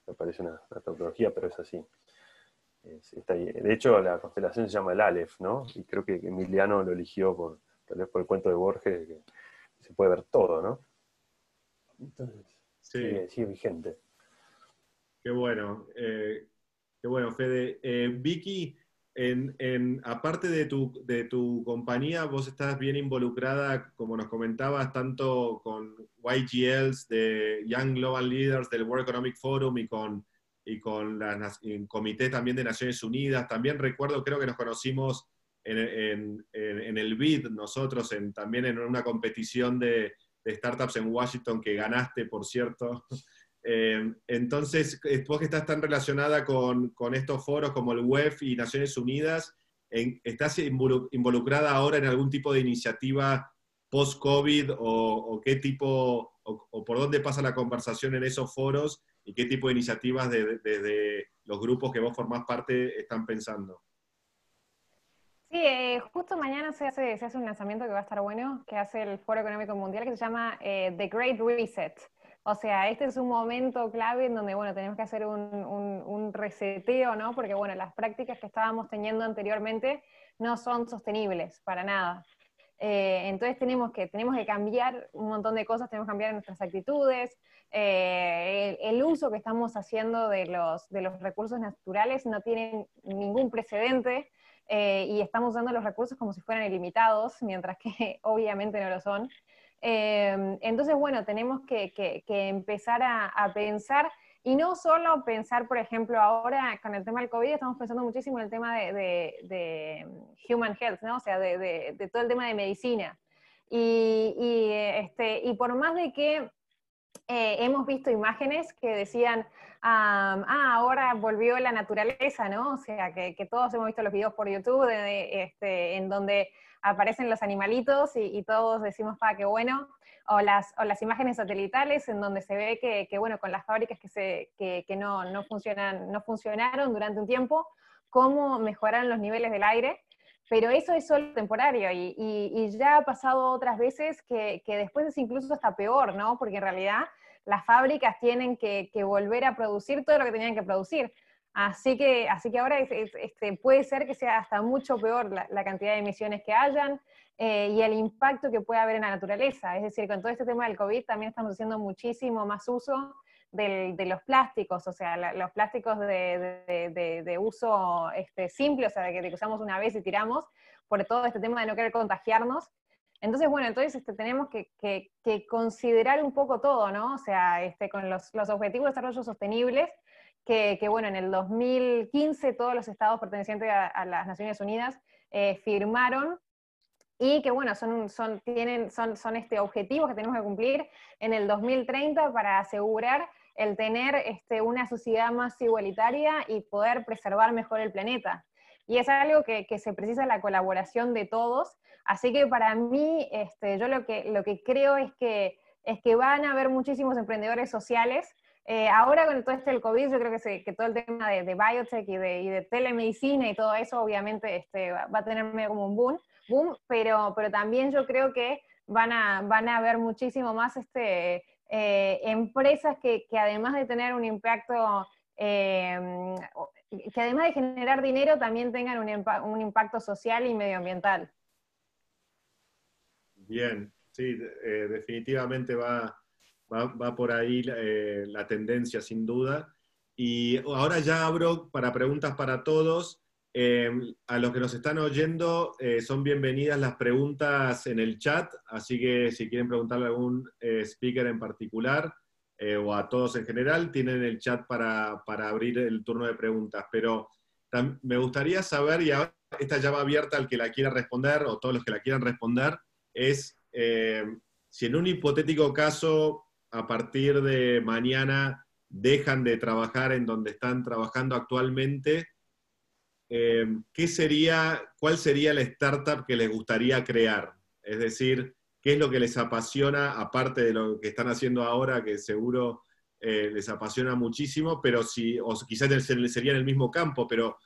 Me parece una, tecnología, pero es así. de hecho, la constelación se llama el Aleph, ¿no? Y creo que Emiliano lo eligió por, tal vez por el cuento de Borges, se puede ver todo, ¿no? Entonces, sí. sigue vigente. Qué bueno, eh, qué bueno, Fede. Eh, Vicky, en, aparte de tu, de tu compañía, vos estás bien involucrada, como nos comentabas, tanto con YGLs, de Young Global Leaders del World Economic Forum y con, y con la, el Comité también de Naciones Unidas. También recuerdo, creo que nos conocimos en, el BID, nosotros, en, también en una competición de, de startups en Washington que ganaste, por cierto. Eh, entonces, vos que estás tan relacionada con, estos foros como el WEF y Naciones Unidas, ¿estás involucrada ahora en algún tipo de iniciativa post-COVID o, qué tipo, o, por dónde pasa la conversación en esos foros y qué tipo de iniciativas desde los grupos que vos formás parte están pensando? Sí, eh, justo mañana se hace, se hace un lanzamiento que va a estar bueno, que hace el Foro Económico Mundial, que se llama eh, The Great Reset. O sea, este es un momento clave en donde, bueno, tenemos que hacer un, reseteo, ¿no? Porque, bueno, las prácticas que estábamos teniendo anteriormente no son sostenibles para nada. Eh, entonces tenemos que, tenemos que cambiar un montón de cosas, tenemos que cambiar nuestras actitudes, eh, el, uso que estamos haciendo de los, de los recursos naturales no tiene ningún precedente eh, y estamos usando los recursos como si fueran ilimitados, mientras que obviamente no lo son. Em, entonces, bueno, tenemos que, empezar a, pensar, y no solo pensar, por ejemplo, ahora con el tema del COVID, estamos pensando muchísimo en el tema de, human health, ¿no? O sea, de, todo el tema de medicina. Y, este, y por más de que eh, hemos visto imágenes que decían, ah, ahora volvió la naturaleza, ¿no? O sea, que, todos hemos visto los videos por YouTube este, en donde aparecen los animalitos y, todos decimos, pa, qué bueno, o las, o las imágenes satelitales en donde se ve que, bueno, con las fábricas que, se, que, no, no, funcionan, no funcionaron durante un tiempo, cómo mejoraron los niveles del aire, pero eso es solo temporario y, y, ya ha pasado otras veces que, que, después es incluso hasta peor, ¿no? Porque en realidad las fábricas tienen que, que, volver a producir todo lo que tenían que producir. Así que, así que ahora este, puede ser que sea hasta mucho peor la, cantidad de emisiones que hayan eh, y el impacto que puede haber en la naturaleza. Es decir, con todo este tema del COVID también estamos haciendo muchísimo más uso de los plásticos, o sea, los plásticos de, uso este, simple, o sea, de que, usamos una vez y tiramos, por todo este tema de no querer contagiarnos. Entonces, bueno, entonces este, tenemos que, considerar un poco todo, ¿no? O sea, este, con los, objetivos de desarrollo sostenibles, que, bueno, en el 2015 todos los estados pertenecientes a, las Naciones Unidas eh, firmaron y que bueno, son, son, tienen, son, son este, objetivos que tenemos que cumplir en el 2030 para asegurar el tener este, una sociedad más igualitaria y poder preservar mejor el planeta. Y es algo que, se precisa la colaboración de todos. Así que para mí, este, yo lo que, lo que creo es que, es que van a haber muchísimos emprendedores sociales. Eh, ahora con todo este del COVID, yo creo que, que todo el tema de, de biotech y de, y telemedicina y todo eso, obviamente este, va, a tener como un boom, boom pero, pero también yo creo que van a, van a haber muchísimo más este, eh, empresas que, además de tener un impacto, eh, que además de generar dinero, también tengan un, impacto social y medioambiental. Bien, sí, eh, definitivamente va, va, por ahí la tendencia, sin duda. Y ahora ya abro para preguntas para todos. Em, a los que nos están oyendo, eh, son bienvenidas las preguntas en el chat, así que si quieren preguntarle a algún eh, speaker en particular eh, o a todos en general, tienen el chat para, abrir el turno de preguntas. Pero me gustaría saber, y ahora esta va abierta al que la quiera responder o todos los que la quieran responder, es si en un hipotético caso, a partir de mañana, dejan de trabajar en donde están trabajando actualmente, eh, ¿qué sería, ¿cuál sería la startup que les gustaría crear? Es decir, ¿qué es lo que les apasiona, aparte de lo que están haciendo ahora, que seguro eh, les apasiona muchísimo, pero si, o quizás sería en el mismo campo, pero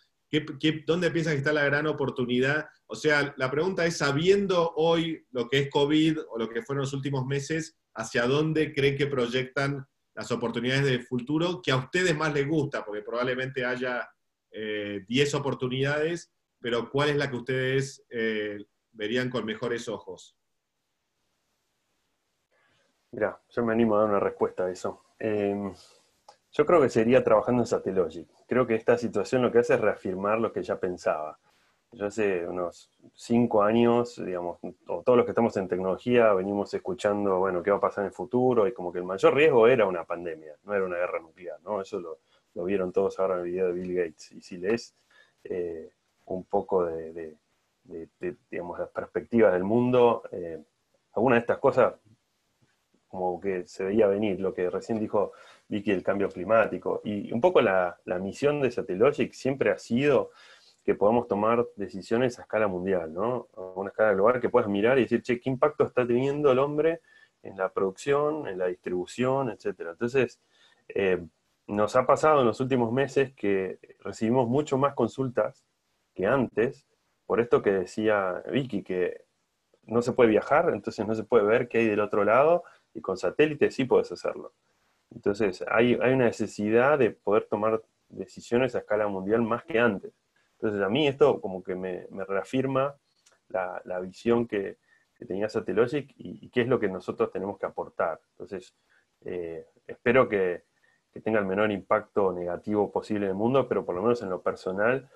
dónde piensan que está la gran oportunidad? O sea, la pregunta es, sabiendo hoy lo que es COVID o lo que fueron los últimos meses, ¿hacia dónde creen que proyectan las oportunidades de futuro que a ustedes más les gusta? Porque probablemente haya 10 eh, oportunidades, pero ¿cuál es la que ustedes eh, verían con mejores ojos? Mira, yo me animo a dar una respuesta a eso. Em, yo creo que sería trabajando en Satellogic. Creo que esta situación lo que hace es reafirmar lo que ya pensaba. Yo hace unos cinco años, digamos, todos los que estamos en tecnología venimos escuchando, bueno, qué va a pasar en el futuro, y como que el mayor riesgo era una pandemia, no era una guerra nuclear, ¿no? Eso lo, lo vieron todos ahora en el video de Bill Gates. Y si lees eh, un poco de, digamos, las perspectivas del mundo, eh, alguna de estas cosas como que se veía venir, lo que recién dijo Vicky, el cambio climático. Y un poco la, misión de Satellogic siempre ha sido que podamos tomar decisiones a escala mundial, ¿no? A una escala global que puedas mirar y decir, che, ¿qué impacto está teniendo el hombre en la producción, en la distribución, etcétera? Entonces, eh, nos ha pasado en los últimos meses que recibimos mucho más consultas que antes, por esto que decía Vicky, que no se puede viajar, entonces no se puede ver qué hay del otro lado, y con satélite sí puedes hacerlo. Entonces hay, una necesidad de poder tomar decisiones a escala mundial más que antes. Entonces a mí esto como que me, reafirma la, visión que, tenía Satellogic y, qué es lo que nosotros tenemos que aportar. Entonces, eh, espero que, que tenga el menor impacto negativo posible en el mundo, pero por lo menos en lo personal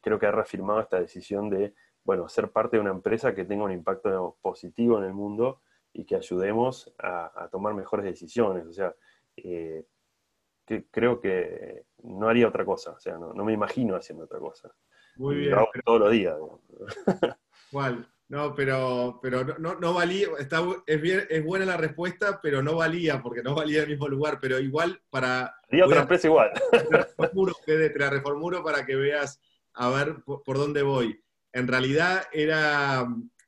creo que ha reafirmado esta decisión de, bueno, ser parte de una empresa que tenga un impacto positivo en el mundo y que ayudemos a, tomar mejores decisiones. O sea, eh, creo que no haría otra cosa, o sea, no, me imagino haciendo otra cosa. Muy bien. todos los días. ¿Cuál? No, pero, pero no, no, valía, está, es, bien, es buena la respuesta, pero no valía, porque no valía el mismo lugar, pero igual para... Y otra empresa igual. Te la, reformulo, para que veas a ver por, dónde voy. En realidad era,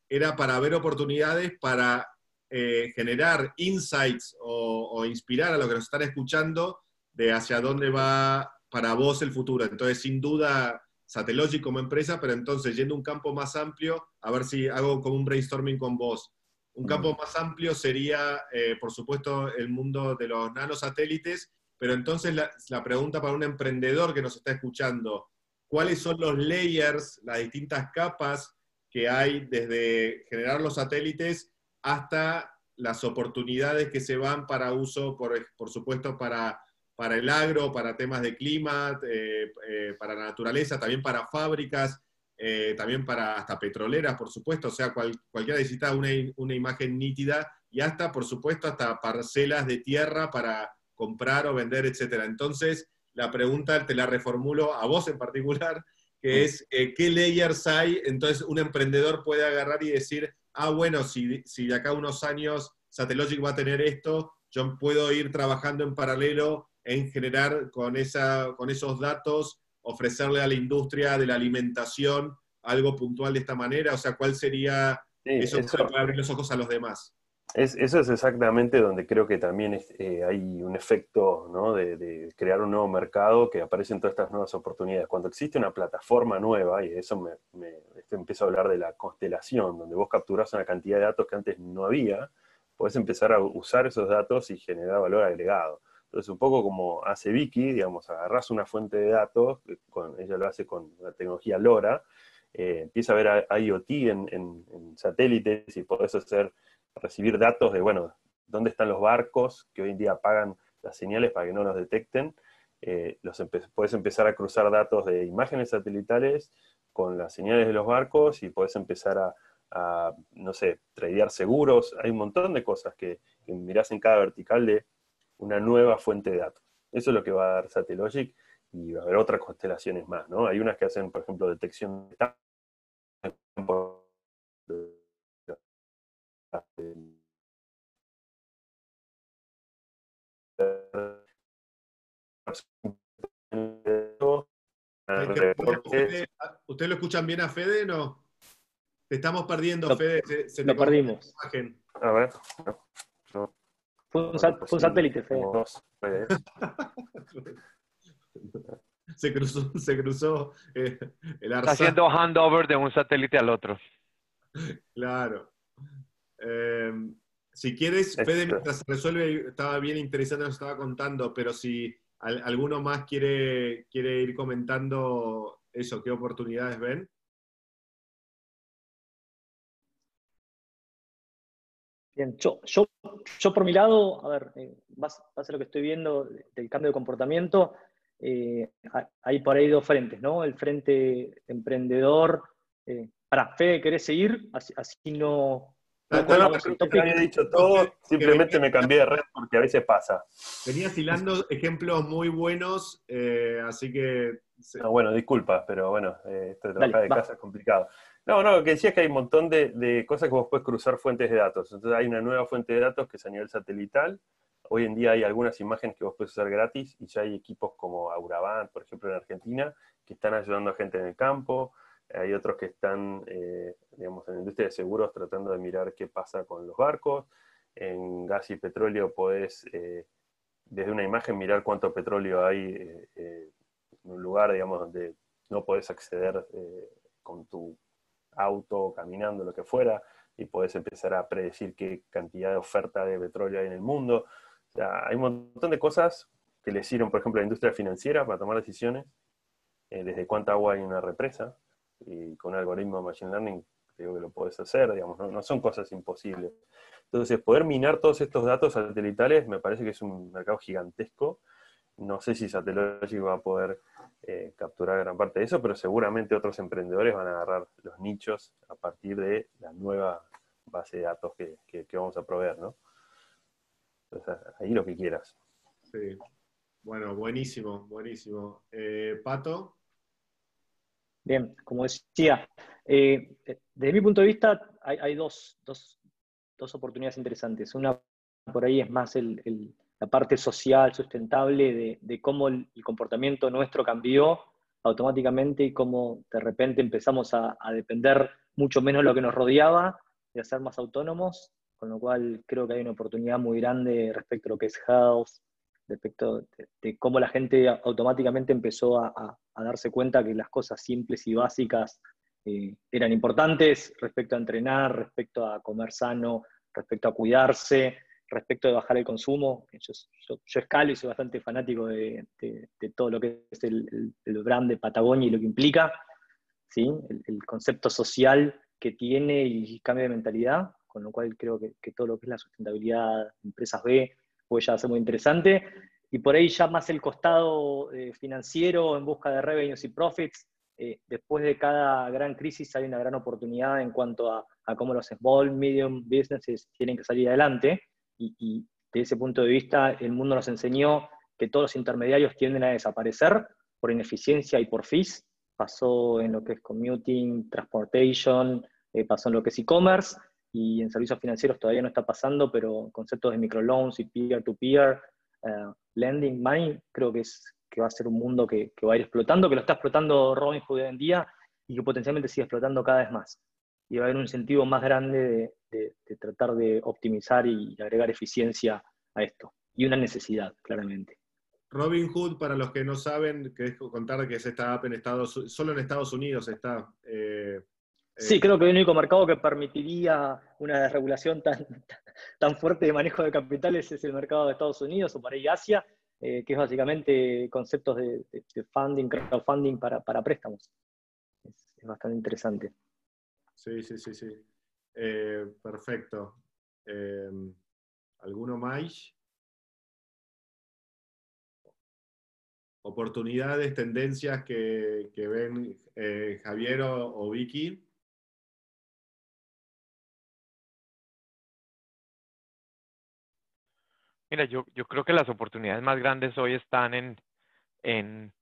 era para ver oportunidades para eh, generar insights o, o, inspirar a los que nos están escuchando de hacia dónde va para vos el futuro. Entonces, sin duda, Satellogic como empresa, pero entonces yendo a un campo más amplio, a ver si hago como un brainstorming con vos. Un campo más amplio sería, eh, por supuesto, el mundo de los nanosatélites, pero entonces la, pregunta para un emprendedor que nos está escuchando, ¿cuáles son los layers, las distintas capas que hay desde generar los satélites hasta las oportunidades que se van para uso, por, por supuesto, para, para el agro, para temas de clima, eh, eh, para la naturaleza, también para fábricas, eh, también para hasta petroleras, por supuesto, o sea, cualquiera necesita una, una, imagen nítida y hasta, por supuesto, hasta parcelas de tierra para comprar o vender, etc. Entonces, la pregunta te la reformulo a vos en particular, que es, ¿qué layers hay? Entonces, un emprendedor puede agarrar y decir, ah, bueno, si, si de acá a unos años Satellogic va a tener esto, yo puedo ir trabajando en paralelo en generar con, esa, con esos datos, ofrecerle a la industria de la alimentación algo puntual de esta manera? O sea, ¿cuál sería eso, eso para abrir los ojos a los demás? eso es exactamente donde creo que también eh, hay un efecto ¿no? de, crear un nuevo mercado que aparecen todas estas nuevas oportunidades. Cuando existe una plataforma nueva, y eso me, me este, empiezo a hablar de la constelación, donde vos capturás una cantidad de datos que antes no había, podés empezar a usar esos datos y generar valor agregado. Entonces, un poco como hace Vicky, digamos, agarrás una fuente de datos, con, ella lo hace con la tecnología LoRa, eh, empieza a ver IoT en, satélites y podés hacer, recibir datos de, bueno, dónde están los barcos que hoy en día apagan las señales para que no los detecten. Eh, puedes empezar a cruzar datos de imágenes satelitales con las señales de los barcos y puedes empezar a, no sé, tradear seguros. Hay un montón de cosas que, que mirás en cada vertical de una nueva fuente de datos. Eso es lo que va a dar Satellogic y va a haber otras constelaciones más, ¿no? Hay unas que hacen, por ejemplo, detección de ¿Ustedes lo escuchan bien a Fede? No. Te estamos perdiendo, Fede. Se, lo perdimos. A ver. No. Fue un, satélite, Fede. se cruzó, se cruzó eh, el Está haciendo handover de un satélite al otro. Claro. Eh, si quieres, Fede, mientras se resuelve, estaba bien interesante lo que estaba contando, pero si alguno más quiere, quiere ir comentando eso, qué oportunidades ven. Bien, yo, yo, yo por mi lado, a ver, eh, base, a lo que estoy viendo del cambio de comportamiento, eh, hay por ahí dos frentes, ¿no? El frente emprendedor. Eh, para, Fede, ¿querés seguir? Así, no. No, no, no había dicho todo, simplemente me cambié de red porque a veces pasa. Venías hilando ejemplos muy buenos, eh, así que... bueno, disculpas, pero bueno, esto de trabajar de casa es complicado. No, no, lo que decía es que hay un montón de, cosas que vos puedes cruzar fuentes de datos. Entonces hay una nueva fuente de datos que es a nivel satelital. Hoy en día hay algunas imágenes que vos puedes usar gratis y ya hay equipos como Auravant, por ejemplo, en Argentina, que están ayudando a gente en el campo. Hay otros que están, eh, digamos, en la industria de seguros tratando de mirar qué pasa con los barcos. En gas y petróleo podés, eh, desde una imagen, mirar cuánto petróleo hay eh, un lugar, digamos, donde no podés acceder con tu auto, caminando, lo que fuera, y podés empezar a predecir qué cantidad de oferta de petróleo hay en el mundo. Hay un montón de cosas que le sirven, por ejemplo, a la industria financiera para tomar decisiones, eh, desde cuánta agua hay en una represa, y con un algoritmo de Machine Learning digo que lo podés hacer, digamos, no, son cosas imposibles. Entonces, poder minar todos estos datos satelitales me parece que es un mercado gigantesco. No sé si Satellogic va a poder eh, capturar gran parte de eso, pero seguramente otros emprendedores van a agarrar los nichos a partir de la nueva base de datos que, vamos a proveer, ¿no? Entonces, ahí lo que quieras. Sí. Bueno, buenísimo, buenísimo. Eh, Pato. Bien, como decía, eh, desde mi punto de vista hay, dos, oportunidades interesantes. Una por ahí es más el, la parte social, sustentable, de, cómo el, comportamiento nuestro cambió automáticamente y cómo de repente empezamos a, depender mucho menos de lo que nos rodeaba, de ser más autónomos, con lo cual creo que hay una oportunidad muy grande respecto a lo que es health, respecto de, cómo la gente automáticamente empezó a, darse cuenta que las cosas simples y básicas eh, eran importantes respecto a entrenar, respecto a comer sano, respecto a cuidarse, respecto de bajar el consumo. Yo, yo, escalo y soy bastante fanático de, todo lo que es el, brand de Patagonia y lo que implica, ¿sí? el, concepto social que tiene y cambio de mentalidad. con lo cual creo que, todo lo que es la sustentabilidad, empresas B, puede ya ser muy interesante. Y por ahí ya más el costado eh, financiero en busca de revenues y profits. Eh, después de cada gran crisis hay una gran oportunidad en cuanto a, cómo los small, medium businesses tienen que salir adelante. Y, y desde ese punto de vista, el mundo nos enseñó que todos los intermediarios tienden a desaparecer por ineficiencia y por fees. Pasó en lo que es commuting, transportation, eh, pasó en lo que es e-commerce y en servicios financieros todavía no está pasando, pero conceptos de microloans y peer-to-peer, eh, lending money, creo que, es, que va a ser un mundo que, va a ir explotando, que lo está explotando Robinhood hoy en día y que potencialmente sigue explotando cada vez más. Y va a haber un incentivo más grande de, tratar de optimizar y agregar eficiencia a esto. Y una necesidad, claramente. Robinhood, para los que no saben, que es contar que es esta app en Estados solo en Estados Unidos está. Eh, Sí, creo que el único mercado que permitiría una desregulación tan, tan fuerte de manejo de capitales es el mercado de Estados Unidos o para ahí Asia, eh, que es básicamente conceptos de, funding, crowdfunding para, para préstamos. Es, bastante interesante. Sí, sí, sí, sí. Eh, perfecto. Eh, ¿Alguno más? Oportunidades, tendencias que, ven Javier o Vicky. Mira, yo, yo creo que las oportunidades más grandes hoy están en, en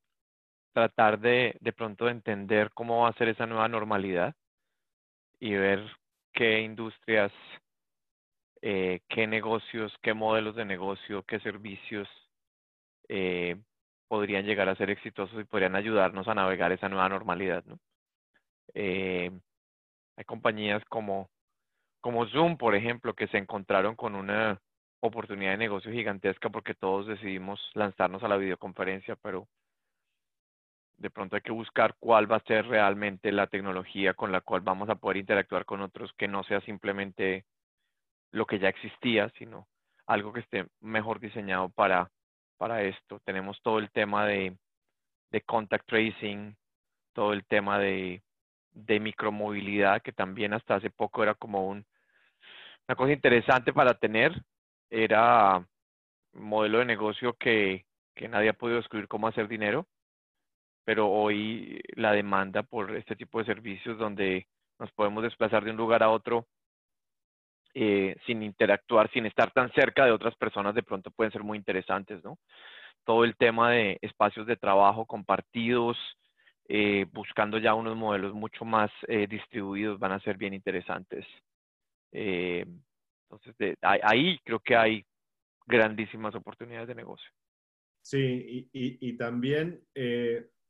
tratar de, de pronto de entender cómo va a ser esa nueva normalidad y ver qué industrias, eh, qué negocios, qué modelos de negocio, qué servicios eh, podrían llegar a ser exitosos y podrían ayudarnos a navegar esa nueva normalidad. ¿no? Eh, hay compañías como, como Zoom, por ejemplo, que se encontraron con una oportunidad de negocio gigantesca porque todos decidimos lanzarnos a la videoconferencia, pero de pronto hay que buscar cuál va a ser realmente la tecnología con la cual vamos a poder interactuar con otros, que no sea simplemente lo que ya existía, sino algo que esté mejor diseñado para, para esto. Tenemos todo el tema de, de contact tracing, todo el tema de, de micromovilidad, que también hasta hace poco era como un, una cosa interesante para tener, era modelo de negocio que, que nadie ha podido descubrir cómo hacer dinero, pero hoy la demanda por este tipo de servicios donde nos podemos desplazar de un lugar a otro eh, sin interactuar, sin estar tan cerca de otras personas, de pronto pueden ser muy interesantes, ¿no? Todo el tema de espacios de trabajo compartidos, eh, buscando ya unos modelos mucho más eh, distribuidos, van a ser bien interesantes. Entonces, ahí creo que hay grandísimas oportunidades de negocio. Sí, y, también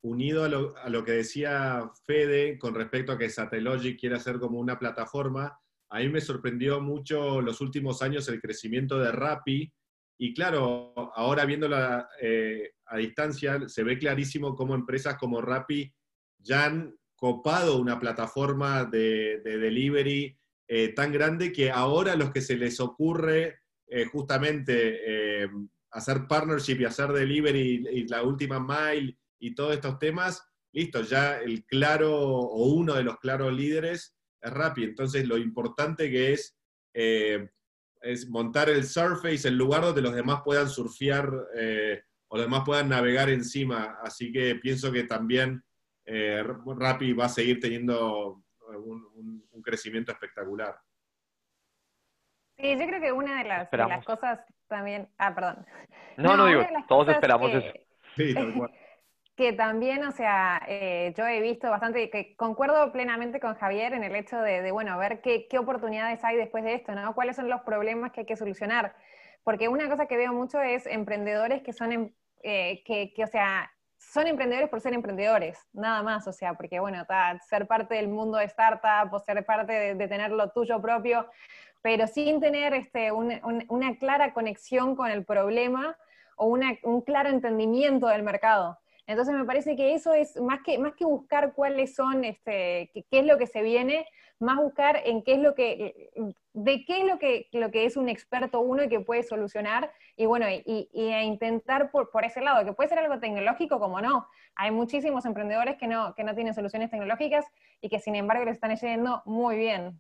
unido a lo, que decía Fede con respecto a que Satellogic quiere hacer como una plataforma, a mí me sorprendió mucho los últimos años el crecimiento de Rappi. Y claro, ahora viéndola eh, a distancia, se ve clarísimo cómo empresas como Rappi ya han copado una plataforma de, de delivery eh, tan grande que ahora los que se les ocurre eh, justamente eh, hacer partnership y hacer delivery y, la última mile y todos estos temas, listo, ya el claro o uno de los claros líderes es Rappi. Entonces lo importante que es es montar el surface, el lugar donde los demás puedan surfear o los demás puedan navegar encima. Así que pienso que también Rappi va a seguir teniendo un, crecimiento espectacular. Sí, yo creo que una de las, cosas también. Ah, perdón. No, no, digo, todos esperamos eso. Sí, tal cual. que también, o sea, eh, yo he visto bastante, que concuerdo plenamente con Javier en el hecho de, bueno, ver qué, qué, oportunidades hay después de esto, ¿no? ¿Cuáles son los problemas que hay que solucionar? Porque una cosa que veo mucho es emprendedores que son, em, eh, que, que, o sea, son emprendedores por ser emprendedores, nada más, o sea, porque bueno, ser parte del mundo de startup o ser parte de, tener lo tuyo propio, pero sin tener este, una clara conexión con el problema o un claro entendimiento del mercado. Entonces me parece que eso es más que, más que buscar cuáles son, este, qué, es lo que se viene, más buscar en qué es lo que, de qué es lo que, lo que es un experto uno y que puede solucionar, y bueno, y, a intentar por, por, ese lado, que puede ser algo tecnológico como no. Hay muchísimos emprendedores que no, que no tienen soluciones tecnológicas y que sin embargo le están yendo muy bien.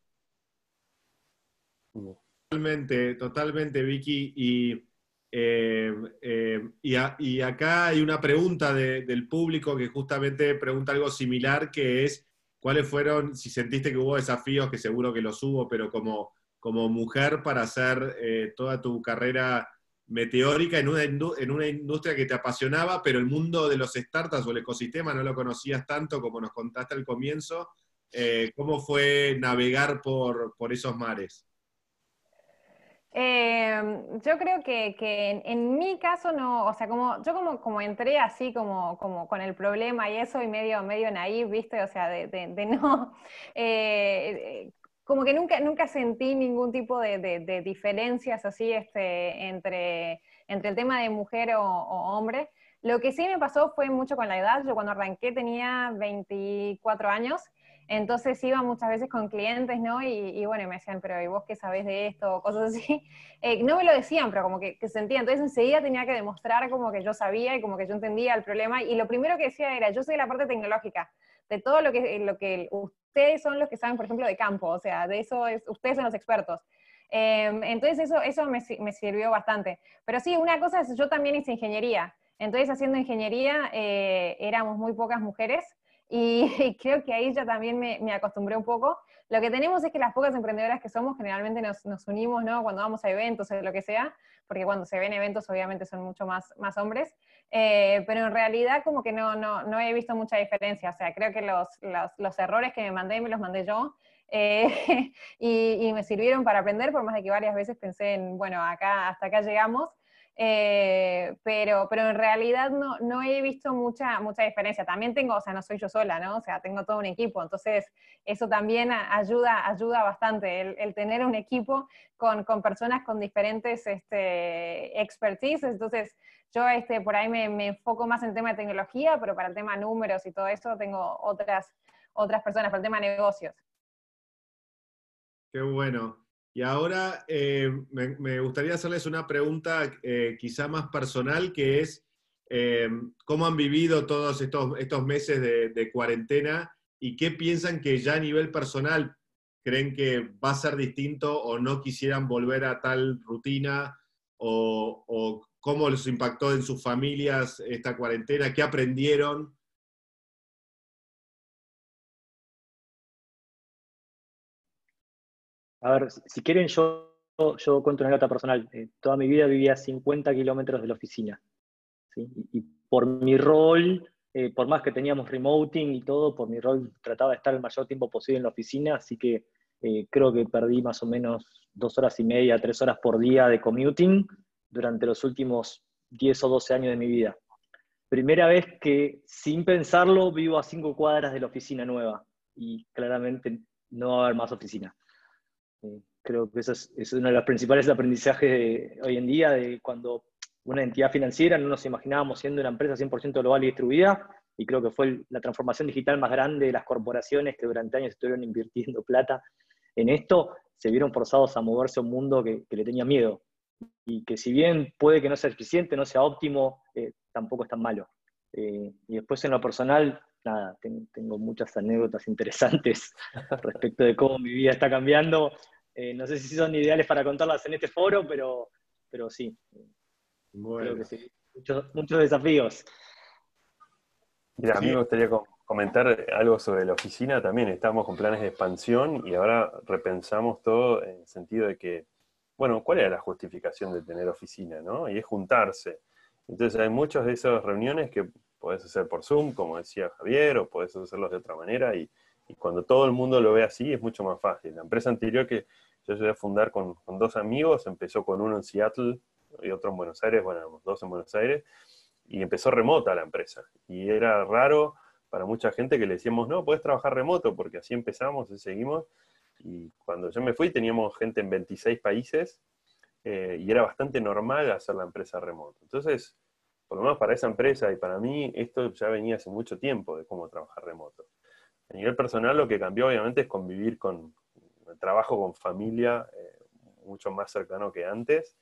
Totalmente, totalmente, Vicky. Y, eh, eh, y, acá hay una pregunta del público que justamente pregunta algo similar, que es, ¿cuáles fueron, si sentiste que hubo desafíos, que seguro que los hubo, pero como, como mujer para hacer eh, toda tu carrera meteórica en una, en una industria que te apasionaba, pero el mundo de los startups o el ecosistema no lo conocías tanto como nos contaste al comienzo? ¿Cómo fue navegar por, por esos mares? Em, yo creo que, en, mi caso no, o sea, como yo como, como entré así como, como con el problema y eso y medio, medio naive, ¿viste? O sea, de, no, eh, como que nunca, nunca sentí ningún tipo de, diferencias así este, entre, entre el tema de mujer o, o hombre. Lo que sí me pasó fue mucho con la edad. Yo cuando arranqué tenía 24 años entonces iba muchas veces con clientes, ¿no? Y, bueno, me decían, pero ¿y vos qué sabés de esto? O cosas así. Eh, no me lo decían, pero como que, que, sentía. Entonces enseguida tenía que demostrar como que yo sabía y como que yo entendía el problema. Y lo primero que decía era, yo soy la parte tecnológica, de todo lo que, lo que ustedes son los que saben, por ejemplo, de campo. O sea, de eso es, ustedes son los expertos. Em, entonces eso, eso me, me, sirvió bastante. Pero sí, una cosa es, yo también hice ingeniería. Entonces haciendo ingeniería eh, éramos muy pocas mujeres. Y, creo que ahí ya también me, me, acostumbré un poco. Lo que tenemos es que las pocas emprendedoras que somos generalmente nos, nos, unimos, ¿no? Cuando vamos a eventos o lo que sea, porque cuando se ven eventos obviamente son mucho más, más hombres, eh, pero en realidad como que no, no, no, he visto mucha diferencia. O sea, creo que los, los, los errores que me mandé me los mandé yo. Eh, y, y me sirvieron para aprender, por más de que varias veces pensé en, bueno, acá, hasta acá llegamos, eh, pero, pero en realidad no, no, he visto mucha, mucha diferencia. También tengo, o sea, no soy yo sola, ¿no? O sea, tengo todo un equipo, entonces eso también ayuda, ayuda bastante, el, tener un equipo con, con, personas con diferentes este, expertise, entonces yo este, por ahí me, me, enfoco más en el tema de tecnología, pero para el tema números y todo eso tengo otras, otras personas, para el tema negocios. Qué bueno. Y ahora eh, me, gustaría hacerles una pregunta eh, quizá más personal, que es eh, cómo han vivido todos estos, estos meses de, cuarentena y qué piensan que ya a nivel personal creen que va a ser distinto o no quisieran volver a tal rutina o, o cómo les impactó en sus familias esta cuarentena, qué aprendieron. A ver, si quieren, yo, yo cuento una nota personal. Eh, toda mi vida vivía a 50 kilómetros de la oficina. Y, por mi rol, eh, por más que teníamos remoting y todo, por mi rol trataba de estar el mayor tiempo posible en la oficina, así que eh, creo que perdí más o menos dos horas y media, tres horas por día de commuting durante los últimos 10 o 12 años de mi vida. Primera vez que sin pensarlo vivo a cinco cuadras de la oficina nueva y claramente no va a haber más oficina. Eh, creo que eso es, uno de los principales aprendizajes de hoy en día, de cuando una entidad financiera no nos imaginábamos siendo una empresa 100% global y distribuida, y creo que fue la transformación digital más grande de las corporaciones que durante años estuvieron invirtiendo plata en esto, se vieron forzados a moverse a un mundo que, le tenía miedo, y que si bien puede que no sea eficiente, no sea óptimo, eh, tampoco es tan malo. Eh, y después en lo personal, nada, tengo, muchas anécdotas interesantes respecto de cómo mi vida está cambiando. Eh, no sé si son ideales para contarlas en este foro, pero, pero sí. Creo que sí. Muchos, muchos desafíos. Mira, a mí me gustaría comentar algo sobre la oficina también. Estamos con planes de expansión y ahora repensamos todo en el sentido de que, bueno, ¿cuál era la justificación de tener oficina? ¿no? Y es juntarse. Entonces hay muchas de esas reuniones que podés hacer por Zoom, como decía Javier, o podés hacerlos de otra manera, y, cuando todo el mundo lo ve así es mucho más fácil. La empresa anterior que yo llegué a fundar con, dos amigos, empezó con uno en Seattle y otro en Buenos Aires, bueno, dos en Buenos Aires, y empezó remota la empresa. Y era raro para mucha gente que le decíamos, no, puedes trabajar remoto, porque así empezamos y seguimos. Y cuando yo me fui teníamos gente en 26 países eh, y era bastante normal hacer la empresa remoto. Entonces, por lo menos para esa empresa y para mí, esto ya venía hace mucho tiempo de cómo trabajar remoto. A nivel personal, lo que cambió obviamente es convivir con el trabajo con familia eh, mucho más cercano que antes.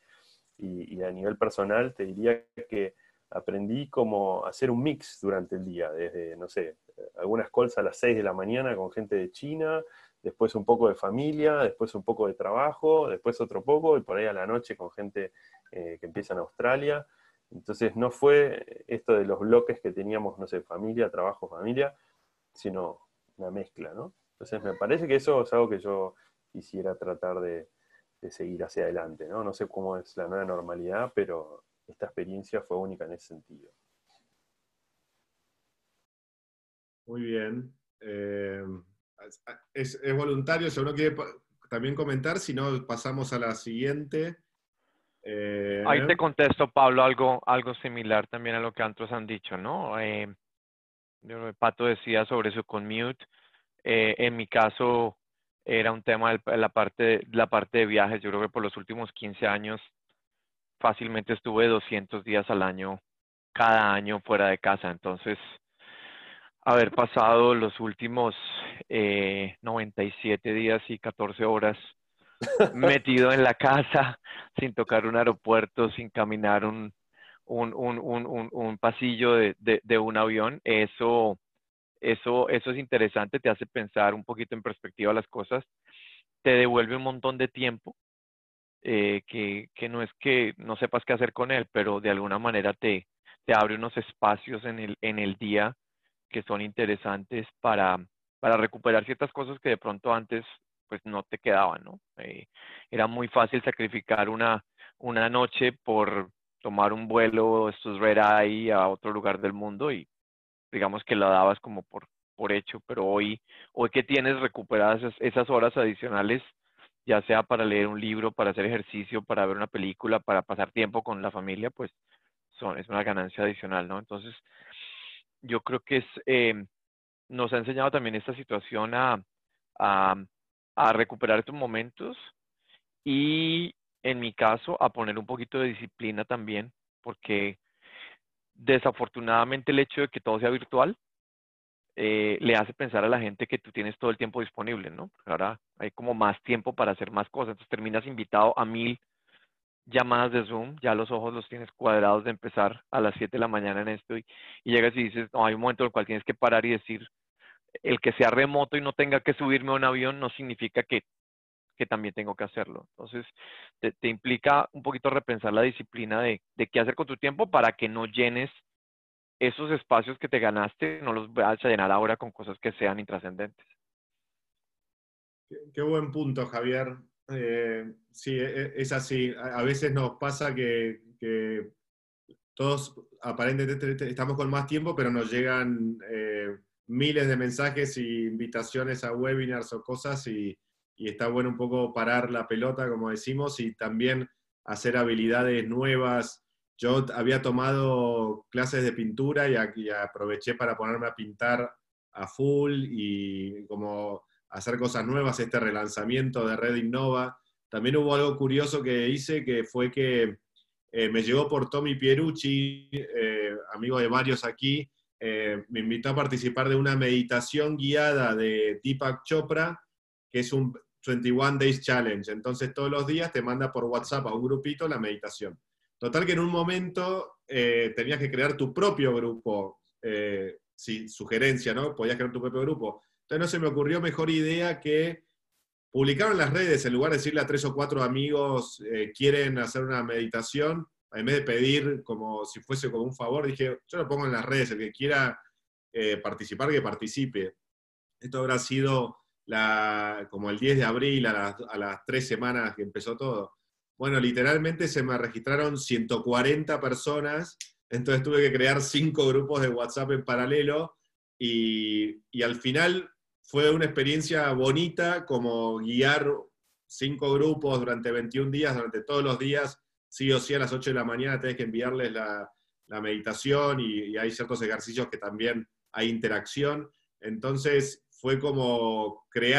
Y, a nivel personal, te diría que aprendí cómo hacer un mix durante el día, desde, no sé, algunas calls a las 6 de la mañana con gente de China, después un poco de familia, después un poco de trabajo, después otro poco, y por ahí a la noche con gente eh, que empieza en Australia. Entonces no fue esto de los bloques que teníamos, no sé, familia, trabajo, familia, sino una mezcla, ¿no? Entonces me parece que eso es algo que yo quisiera tratar de, seguir hacia adelante, ¿no? No sé cómo es la nueva normalidad, pero esta experiencia fue única en ese sentido. Muy bien. Eh, es, voluntario, si uno quiere también comentar, si no, pasamos a la siguiente. Eh, Ahí te contesto, Pablo, algo, algo similar también a lo que otros han dicho, ¿no? Eh, Pato decía sobre su commute. Eh, en mi caso, era un tema de la parte, la parte de viajes. Yo creo que por los últimos 15 años fácilmente estuve 200 días al año, cada año fuera de casa. Entonces, haber pasado los últimos eh, 97 días y 14 horas metido en la casa, sin tocar un aeropuerto, sin caminar un, un, un, un, un pasillo de, de, de, un avión, eso, eso, eso es interesante, te hace pensar un poquito en perspectiva las cosas, te devuelve un montón de tiempo, eh, que, que, no es que no sepas qué hacer con él, pero de alguna manera te, te abre unos espacios en el, en el día que son interesantes para, para recuperar ciertas cosas que de pronto antes pues no te quedaban, ¿no? Eh, era muy fácil sacrificar una, una noche por tomar un vuelo, estos Red Eye a otro lugar del mundo y digamos que la dabas como por, por hecho, pero hoy, hoy que tienes recuperadas esas, horas adicionales, ya sea para leer un libro, para hacer ejercicio, para ver una película, para pasar tiempo con la familia, pues son, es una ganancia adicional, ¿no? Entonces, yo creo que es, eh, nos ha enseñado también esta situación a, a, a recuperar estos momentos y en mi caso, a poner un poquito de disciplina también, porque desafortunadamente el hecho de que todo sea virtual eh, le hace pensar a la gente que tú tienes todo el tiempo disponible, ¿no? ahora hay como más tiempo para hacer más cosas, entonces terminas invitado a mil llamadas de Zoom, ya los ojos los tienes cuadrados de empezar a las 7 de la mañana en esto y, y llegas y dices, no, hay un momento en el cual tienes que parar y decir, el que sea remoto y no tenga que subirme a un avión no significa que que también tengo que hacerlo. Entonces, te, implica un poquito repensar la disciplina de, qué hacer con tu tiempo para que no llenes esos espacios que te ganaste, no los vayas a llenar ahora con cosas que sean intrascendentes. Qué, buen punto, Javier. Eh, sí, e, e, es así. A, veces nos pasa que, todos aparentemente estamos con más tiempo, pero nos llegan eh, miles de mensajes e invitaciones a webinars o cosas y, y está bueno un poco parar la pelota, como decimos, y también hacer habilidades nuevas. Yo había tomado clases de pintura y, aproveché para ponerme a pintar a full y como hacer cosas nuevas, este relanzamiento de Red Innova. También hubo algo curioso que hice, que fue que eh, me llegó por Tommy Pierucci, eh, amigo de varios aquí, eh, me invitó a participar de una meditación guiada de Deepak Chopra, que es un, 21 Days Challenge. Entonces todos los días te manda por WhatsApp a un grupito la meditación. Total que en un momento eh, tenías que crear tu propio grupo, eh, sugerencia, ¿no? Podías crear tu propio grupo. Entonces no se me ocurrió mejor idea que publicar en las redes, en lugar de decirle a tres o cuatro amigos, eh, quieren hacer una meditación, en vez de pedir como si fuese como un favor, dije, yo lo pongo en las redes, el que quiera participar, que participe. Esto habrá sido como el 10 de abril, a las, tres semanas que empezó todo. Bueno, literalmente se me registraron 140 personas, entonces tuve que crear cinco grupos de WhatsApp en paralelo y, y al final fue una experiencia bonita como guiar cinco grupos durante 21 días, durante todos los días, sí o sí a las 8 de la mañana tenés que enviarles la, meditación y, y, hay ciertos ejercicios que también hay interacción. Entonces fue como crear